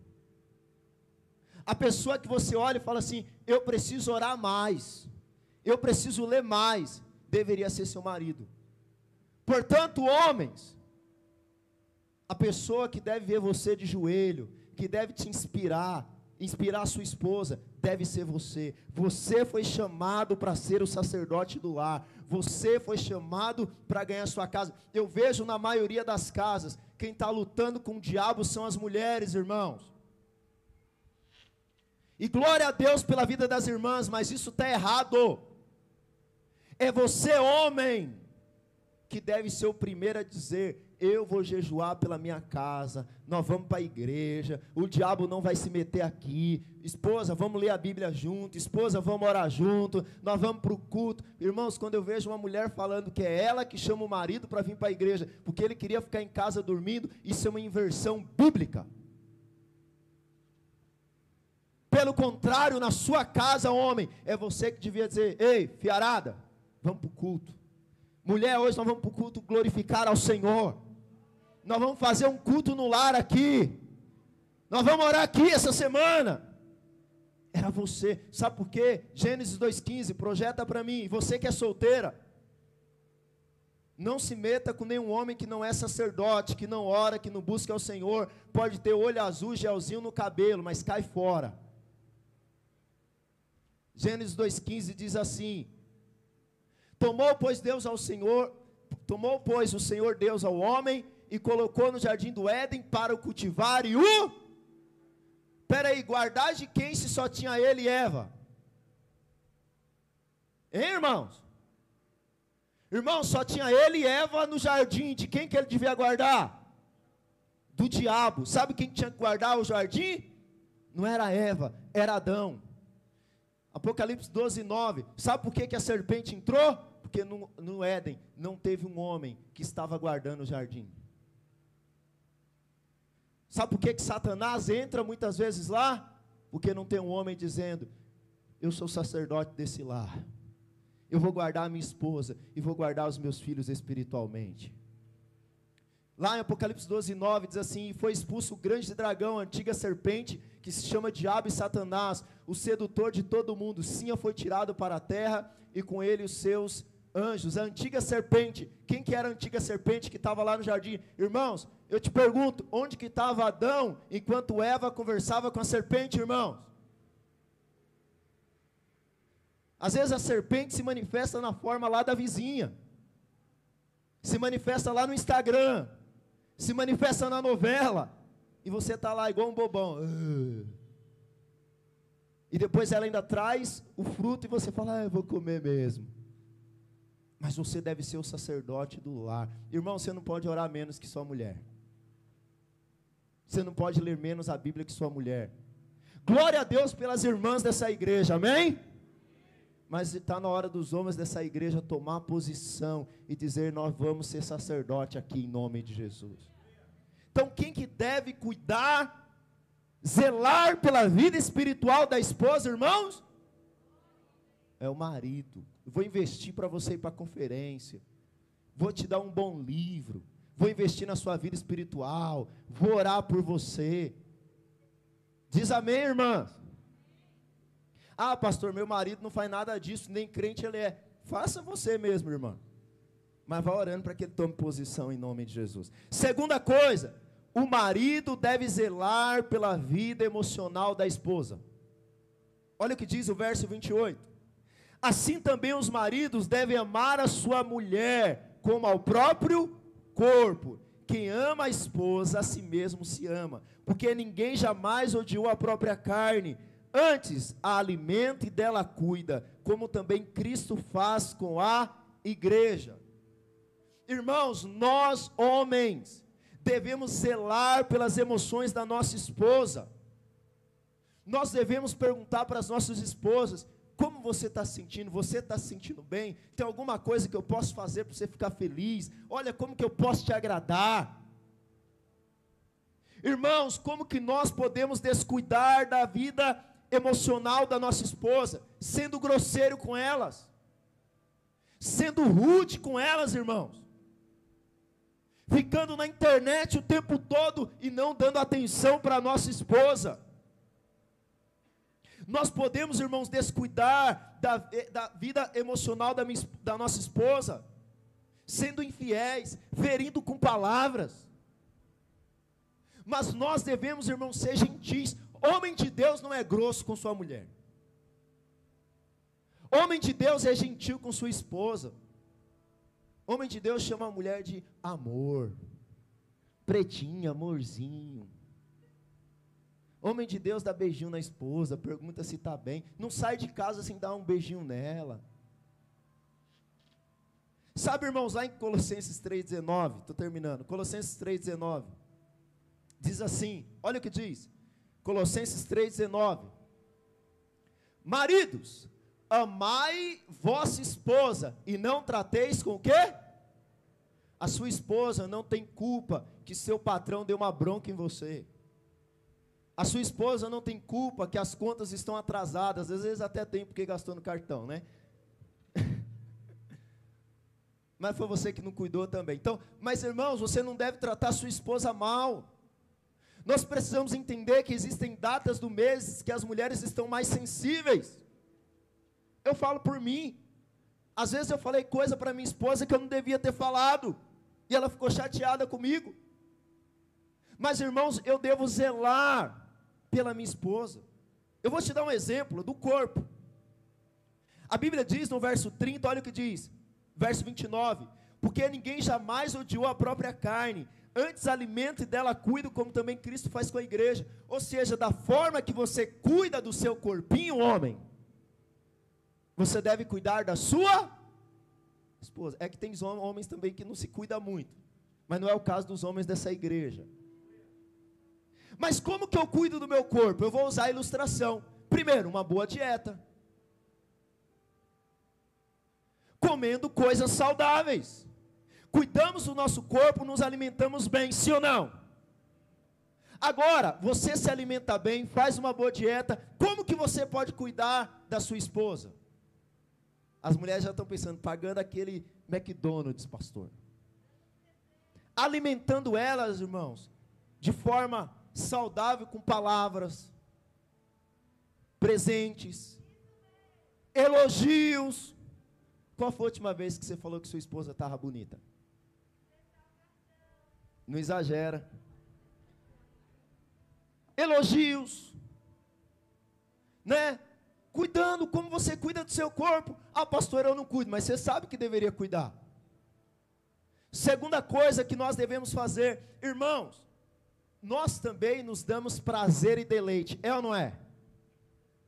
A pessoa que você olha e fala assim: eu preciso orar mais eu preciso ler mais, deveria ser seu marido. Portanto, homens, a pessoa que deve ver você de joelho, que deve te inspirar, inspirar a sua esposa, deve ser você. Você foi chamado para ser o sacerdote do lar. Você foi chamado para ganhar sua casa. Eu vejo na maioria das casas, quem está lutando com o diabo são as mulheres, irmãos. E glória a Deus pela vida das irmãs, mas isso está errado. É você, homem, que deve ser o primeiro a dizer: Eu vou jejuar pela minha casa, nós vamos para a igreja, o diabo não vai se meter aqui. Esposa, vamos ler a Bíblia junto, esposa, vamos orar junto, nós vamos para o culto. Irmãos, quando eu vejo uma mulher falando que é ela que chama o marido para vir para a igreja, porque ele queria ficar em casa dormindo, isso é uma inversão bíblica. Pelo contrário, na sua casa, homem, é você que devia dizer: Ei, fiarada, Vamos para o culto. Mulher, hoje nós vamos para o culto glorificar ao Senhor. Nós vamos fazer um culto no lar aqui. Nós vamos orar aqui essa semana. Era você. Sabe por quê? Gênesis 2,15, projeta para mim. Você que é solteira. Não se meta com nenhum homem que não é sacerdote, que não ora, que não busca ao Senhor. Pode ter olho azul, gelzinho no cabelo, mas cai fora. Gênesis 2,15 diz assim: Tomou, pois, Deus ao Senhor, tomou, pois, o Senhor Deus ao homem e colocou no jardim do Éden para o cultivar e o. Peraí, guardar de quem se só tinha ele e Eva? Hein, irmãos? Irmãos, só tinha ele e Eva no jardim. De quem que ele devia guardar? Do diabo. Sabe quem tinha que guardar o jardim? Não era Eva, era Adão. Apocalipse 12, 9. Sabe por que, que a serpente entrou? Porque no, no Éden não teve um homem que estava guardando o jardim. Sabe por que, que Satanás entra muitas vezes lá? Porque não tem um homem dizendo: Eu sou sacerdote desse lar. Eu vou guardar a minha esposa e vou guardar os meus filhos espiritualmente. Lá em Apocalipse 12, 9 diz assim: E foi expulso o grande dragão, a antiga serpente, que se chama Diabo e Satanás, o sedutor de todo mundo. Sim, foi tirado para a terra, e com ele os seus anjos, a antiga serpente. Quem que era a antiga serpente que estava lá no jardim? Irmãos, eu te pergunto, onde que estava Adão enquanto Eva conversava com a serpente, irmãos? Às vezes a serpente se manifesta na forma lá da vizinha, se manifesta lá no Instagram, se manifesta na novela, e você está lá igual um bobão. E depois ela ainda traz o fruto e você fala, ah, eu vou comer mesmo. Mas você deve ser o sacerdote do lar. Irmão, você não pode orar menos que sua mulher. Você não pode ler menos a Bíblia que sua mulher. Glória a Deus pelas irmãs dessa igreja, amém? Mas está na hora dos homens dessa igreja tomar posição e dizer: Nós vamos ser sacerdote aqui em nome de Jesus. Então, quem que deve cuidar, zelar pela vida espiritual da esposa, irmãos? É o marido vou investir para você ir para a conferência, vou te dar um bom livro, vou investir na sua vida espiritual, vou orar por você. Diz amém, irmã? Ah, pastor, meu marido não faz nada disso, nem crente ele é. Faça você mesmo, irmã. Mas vá orando para que ele tome posição em nome de Jesus. Segunda coisa, o marido deve zelar pela vida emocional da esposa. Olha o que diz o verso 28. Assim também os maridos devem amar a sua mulher como ao próprio corpo. Quem ama a esposa, a si mesmo se ama, porque ninguém jamais odiou a própria carne, antes a alimenta e dela cuida, como também Cristo faz com a igreja. Irmãos, nós homens devemos zelar pelas emoções da nossa esposa. Nós devemos perguntar para as nossas esposas: como você está se sentindo? Você está se sentindo bem? Tem alguma coisa que eu posso fazer para você ficar feliz? Olha como que eu posso te agradar. Irmãos, como que nós podemos descuidar da vida emocional da nossa esposa, sendo grosseiro com elas, sendo rude com elas, irmãos, ficando na internet o tempo todo e não dando atenção para a nossa esposa. Nós podemos, irmãos, descuidar da, da vida emocional da, minha, da nossa esposa, sendo infiéis, ferindo com palavras. Mas nós devemos, irmãos, ser gentis. Homem de Deus não é grosso com sua mulher. Homem de Deus é gentil com sua esposa. Homem de Deus chama a mulher de amor, pretinha, amorzinho. Homem de Deus dá beijinho na esposa, pergunta se está bem. Não sai de casa sem dar um beijinho nela. Sabe, irmãos, lá em Colossenses 3,19, estou terminando. Colossenses 3,19. Diz assim: olha o que diz. Colossenses 3,19. Maridos, amai vossa esposa e não trateis com o quê? A sua esposa não tem culpa que seu patrão deu uma bronca em você. A sua esposa não tem culpa que as contas estão atrasadas, às vezes até tem porque gastou no cartão, né? *laughs* mas foi você que não cuidou também. Então, mas irmãos, você não deve tratar a sua esposa mal. Nós precisamos entender que existem datas do mês que as mulheres estão mais sensíveis. Eu falo por mim. Às vezes eu falei coisa para minha esposa que eu não devia ter falado, e ela ficou chateada comigo. Mas irmãos, eu devo zelar pela minha esposa. Eu vou te dar um exemplo do corpo. A Bíblia diz no verso 30, olha o que diz, verso 29, porque ninguém jamais odiou a própria carne, antes alimenta e dela cuida, como também Cristo faz com a igreja. Ou seja, da forma que você cuida do seu corpinho, homem, você deve cuidar da sua esposa. É que tem homens também que não se cuida muito, mas não é o caso dos homens dessa igreja. Mas como que eu cuido do meu corpo? Eu vou usar a ilustração. Primeiro, uma boa dieta. Comendo coisas saudáveis. Cuidamos do nosso corpo, nos alimentamos bem, sim ou não? Agora, você se alimenta bem, faz uma boa dieta, como que você pode cuidar da sua esposa? As mulheres já estão pensando, pagando aquele McDonald's, pastor. Alimentando elas, irmãos, de forma saudável com palavras, presentes, elogios. Qual foi a última vez que você falou que sua esposa estava bonita? Não exagera. Elogios, né? Cuidando como você cuida do seu corpo. Ah, pastor, eu não cuido, mas você sabe que deveria cuidar. Segunda coisa que nós devemos fazer, irmãos, nós também nos damos prazer e deleite, é ou não é?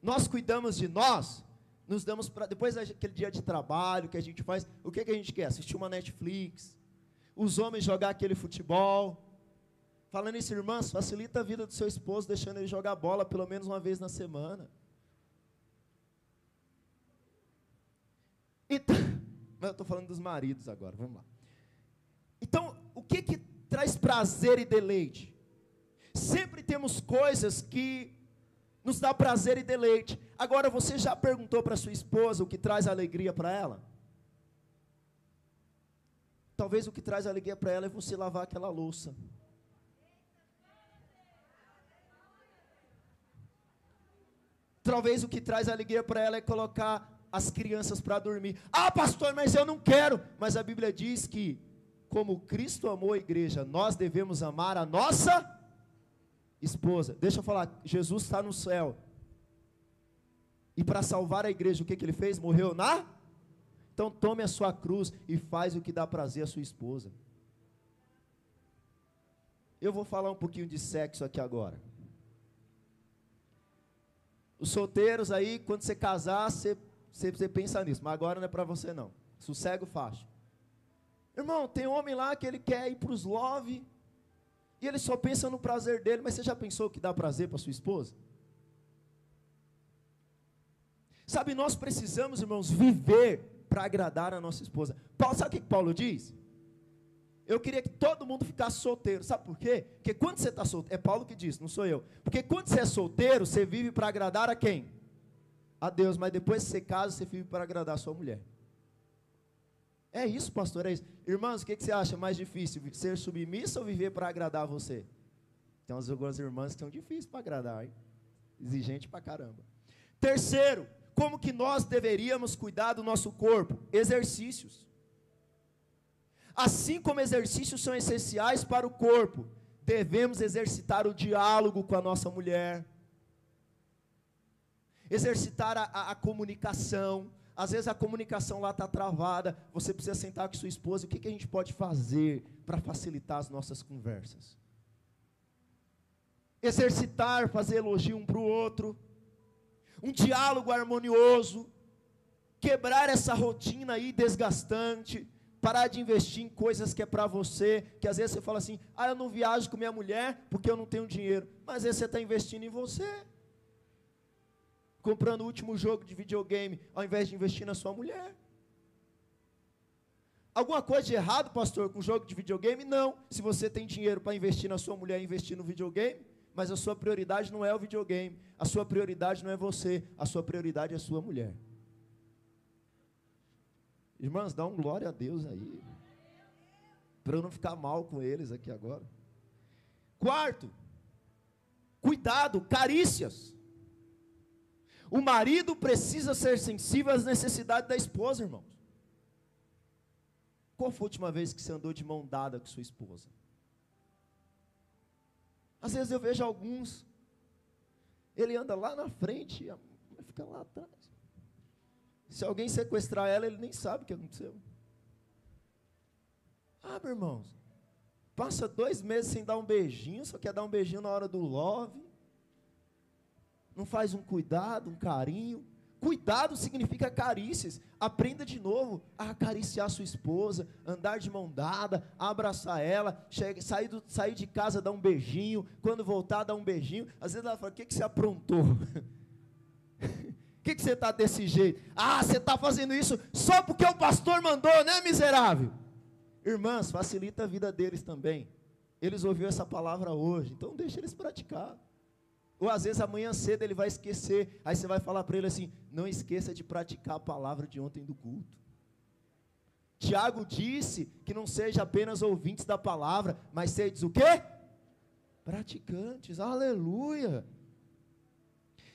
Nós cuidamos de nós, nos damos para depois daquele dia de trabalho que a gente faz, o que, que a gente quer? Assistir uma Netflix, os homens jogar aquele futebol. Falando isso, irmãs, facilita a vida do seu esposo, deixando ele jogar bola pelo menos uma vez na semana. Então, eu estou falando dos maridos agora, vamos lá. Então, o que que traz prazer e deleite? Sempre temos coisas que nos dá prazer e deleite. Agora, você já perguntou para sua esposa o que traz alegria para ela? Talvez o que traz alegria para ela é você lavar aquela louça. Talvez o que traz alegria para ela é colocar as crianças para dormir. Ah, pastor, mas eu não quero. Mas a Bíblia diz que, como Cristo amou a igreja, nós devemos amar a nossa esposa. Deixa eu falar, Jesus está no céu. E para salvar a igreja, o que, que ele fez? Morreu na? Então tome a sua cruz e faz o que dá prazer à sua esposa. Eu vou falar um pouquinho de sexo aqui agora. Os solteiros aí, quando você casar, você, você, você pensa nisso, mas agora não é para você não. Sossego faixa. Irmão, tem homem lá que ele quer ir para os love, e ele só pensa no prazer dele, mas você já pensou que dá prazer para sua esposa? Sabe, nós precisamos, irmãos, viver para agradar a nossa esposa. Paulo, sabe o que Paulo diz? Eu queria que todo mundo ficasse solteiro. Sabe por quê? Porque quando você está solteiro, é Paulo que diz, não sou eu. Porque quando você é solteiro, você vive para agradar a quem? A Deus. Mas depois que você casa, você vive para agradar a sua mulher. É isso, pastor, é isso. Irmãos, o que, que você acha mais difícil? Ser submissa ou viver para agradar você? Tem algumas irmãs que são difíceis para agradar, hein? Exigente caramba. Terceiro, como que nós deveríamos cuidar do nosso corpo? Exercícios. Assim como exercícios são essenciais para o corpo, devemos exercitar o diálogo com a nossa mulher, exercitar a, a, a comunicação. Às vezes a comunicação lá está travada, você precisa sentar com sua esposa. O que, que a gente pode fazer para facilitar as nossas conversas? Exercitar, fazer elogio um para o outro, um diálogo harmonioso, quebrar essa rotina aí desgastante, parar de investir em coisas que é para você, que às vezes você fala assim, ah, eu não viajo com minha mulher porque eu não tenho dinheiro, mas às vezes você está investindo em você, comprando o último jogo de videogame, ao invés de investir na sua mulher. Alguma coisa de errado, pastor, com jogo de videogame? Não. Se você tem dinheiro para investir na sua mulher investir no videogame, mas a sua prioridade não é o videogame, a sua prioridade não é você, a sua prioridade é a sua mulher. Irmãs, dá um glória a Deus aí. Para eu não ficar mal com eles aqui agora. Quarto, cuidado, carícias. O marido precisa ser sensível às necessidades da esposa, irmãos. Qual foi a última vez que você andou de mão dada com sua esposa? Às vezes eu vejo alguns, ele anda lá na frente, e fica lá atrás. Se alguém sequestrar ela, ele nem sabe o que aconteceu. Ah, meus irmãos, passa dois meses sem dar um beijinho, só quer dar um beijinho na hora do love. Não faz um cuidado, um carinho. Cuidado significa carícias. Aprenda de novo a acariciar sua esposa, andar de mão dada, abraçar ela, sair, do, sair de casa, dar um beijinho. Quando voltar, dar um beijinho. Às vezes ela fala: O que, que você aprontou? *laughs* que, que você está desse jeito? Ah, você está fazendo isso só porque o pastor mandou, né, miserável? Irmãs, facilita a vida deles também. Eles ouviram essa palavra hoje, então deixa eles praticar. Ou às vezes amanhã cedo ele vai esquecer, aí você vai falar para ele assim: não esqueça de praticar a palavra de ontem do culto. Tiago disse que não seja apenas ouvintes da palavra, mas sedes o quê? Praticantes, aleluia.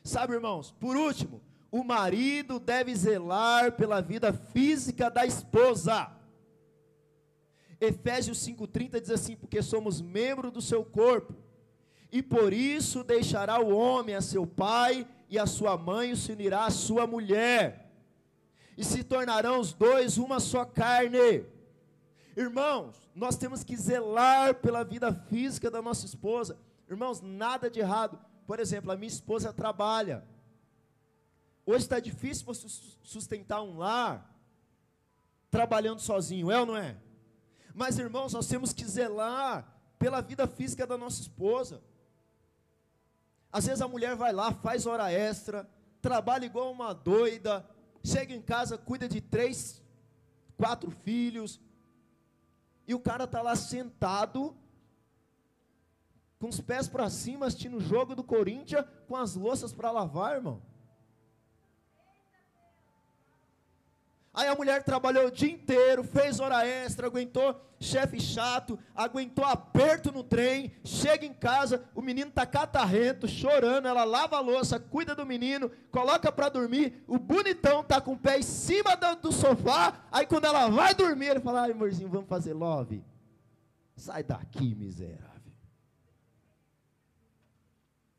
Sabe, irmãos, por último, o marido deve zelar pela vida física da esposa. Efésios 5,30 diz assim: Porque somos membro do seu corpo, e por isso deixará o homem a seu pai e a sua mãe, e se unirá à sua mulher, e se tornarão os dois uma só carne. Irmãos, nós temos que zelar pela vida física da nossa esposa. Irmãos, nada de errado. Por exemplo, a minha esposa trabalha. Hoje está difícil você sustentar um lar trabalhando sozinho, é ou não é? Mas irmãos, nós temos que zelar pela vida física da nossa esposa. Às vezes a mulher vai lá, faz hora extra, trabalha igual uma doida, chega em casa, cuida de três, quatro filhos, e o cara está lá sentado, com os pés para cima, assistindo o jogo do Corinthians, com as louças para lavar, irmão. Aí a mulher trabalhou o dia inteiro, fez hora extra, aguentou chefe chato, aguentou aperto no trem, chega em casa, o menino está catarrento, chorando, ela lava a louça, cuida do menino, coloca para dormir, o bonitão está com o pé em cima do, do, sofá, aí quando ela vai dormir, ele fala, ai amorzinho, vamos fazer love? Sai daqui, miserável.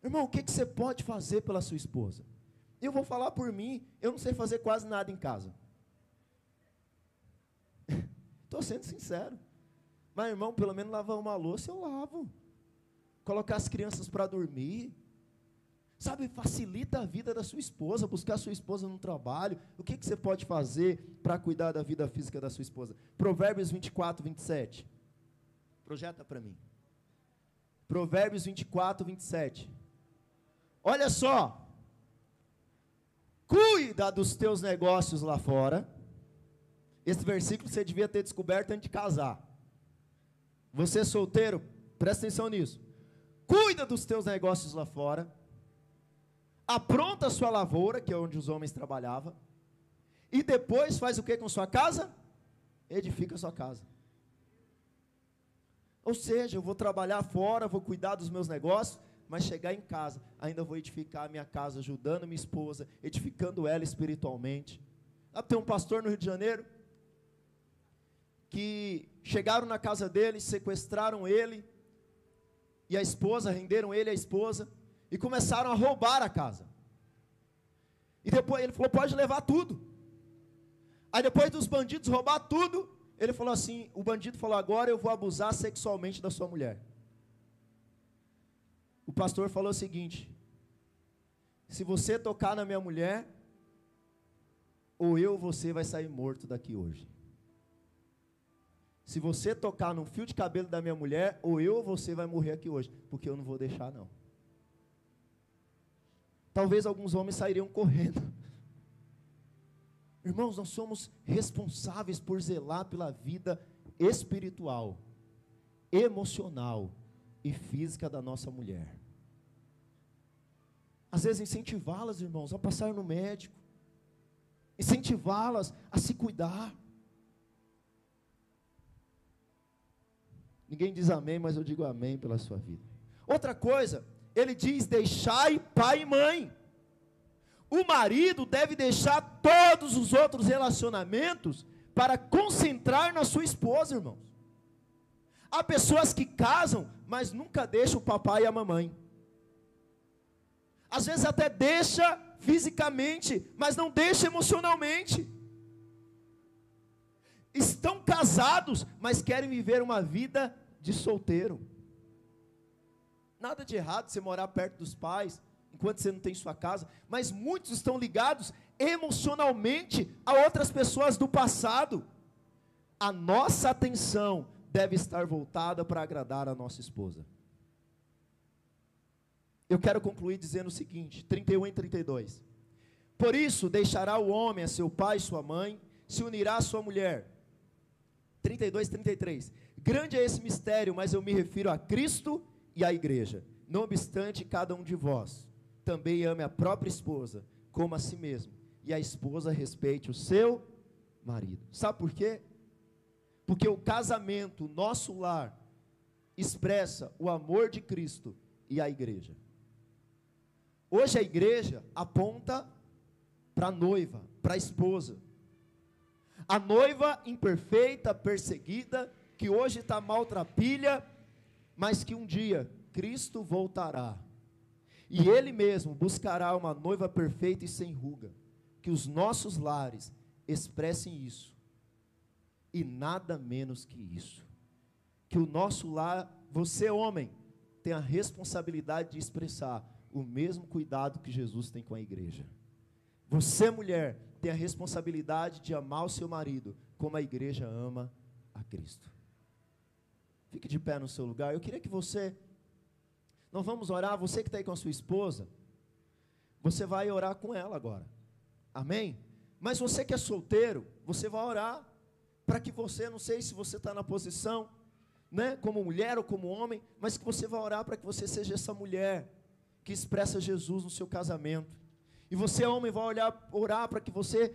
Irmão, o que, que você pode fazer pela sua esposa? Eu vou falar por mim, eu não sei fazer quase nada em casa. Estou sendo sincero. Mas, irmão, pelo menos lavar uma louça eu lavo. colocar as crianças para dormir. Sabe, facilita a vida da sua esposa, buscar sua esposa no trabalho. O que, que você pode fazer para cuidar da vida física da sua esposa? Provérbios 24, 27. Projeta para mim. Provérbios 24, 27. Olha só. Cuida dos teus negócios lá fora. Esse versículo você devia ter descoberto antes de casar. Você solteiro, presta atenção nisso. Cuida dos teus negócios lá fora apronta a sua lavoura, que é onde os homens trabalhavam, e depois faz o que com sua casa? Edifica a sua casa. Ou seja, eu vou trabalhar fora, vou cuidar dos meus negócios, mas chegar em casa, ainda vou edificar a minha casa, ajudando minha esposa, edificando ela espiritualmente. Ah, tem um pastor no Rio de Janeiro que chegaram na casa dele, sequestraram ele e a esposa, renderam ele e a esposa e começaram a roubar a casa. E depois ele falou: pode levar tudo. Aí depois dos bandidos roubar tudo, ele falou assim: o bandido falou: agora eu vou abusar sexualmente da sua mulher. O pastor falou o seguinte: se você tocar na minha mulher, ou eu ou você vai sair morto daqui hoje. Se você tocar no fio de cabelo da minha mulher, ou eu ou você vai morrer aqui hoje, porque eu não vou deixar não talvez alguns homens sairiam correndo. Irmãos, nós somos responsáveis por zelar pela vida espiritual, emocional e física da nossa mulher. Às vezes incentivá-las, irmãos, a passar no médico, incentivá-las a se cuidar. Ninguém diz amém, mas eu digo amém pela sua vida. Outra coisa, ele diz: deixai pai e mãe. O marido deve deixar todos os outros relacionamentos para concentrar na sua esposa, irmãos. Há pessoas que casam, mas nunca deixam o papai e a mamãe. Às vezes até deixa fisicamente, mas não deixa emocionalmente. Estão casados, mas querem viver uma vida de solteiro. Nada de errado você morar perto dos pais, enquanto você não tem sua casa, mas muitos estão ligados emocionalmente a outras pessoas do passado. A nossa atenção deve estar voltada para agradar a nossa esposa. Eu quero concluir dizendo o seguinte, 31 e 32. Por isso deixará o homem a seu pai e sua mãe, se unirá à sua mulher. 32, 33. Grande é esse mistério, mas eu me refiro a Cristo e a igreja. Não obstante, cada um de vós também ame a própria esposa como a si mesmo, e a esposa respeite o seu marido. Sabe por quê? Porque o casamento, nosso lar, expressa o amor de Cristo e a igreja. Hoje a igreja aponta para a noiva, para a esposa. A noiva imperfeita, perseguida, que hoje está maltrapilha, mas que um dia Cristo voltará. E Ele mesmo buscará uma noiva perfeita e sem ruga. Que os nossos lares expressem isso. E nada menos que isso. Que o nosso lar, você homem, tem a responsabilidade de expressar o mesmo cuidado que Jesus tem com a igreja. Você, mulher, tem a responsabilidade de amar o seu marido como a igreja ama a Cristo. Fique de pé no seu lugar. Eu queria que você. Nós vamos orar. Você que está aí com a sua esposa. Você vai orar com ela agora. Amém? Mas você que é solteiro, você vai orar para que você, não sei se você está na posição, né, como mulher ou como homem, mas que você vai orar para que você seja essa mulher que expressa Jesus no seu casamento. E você, homem, vai olhar, orar para que você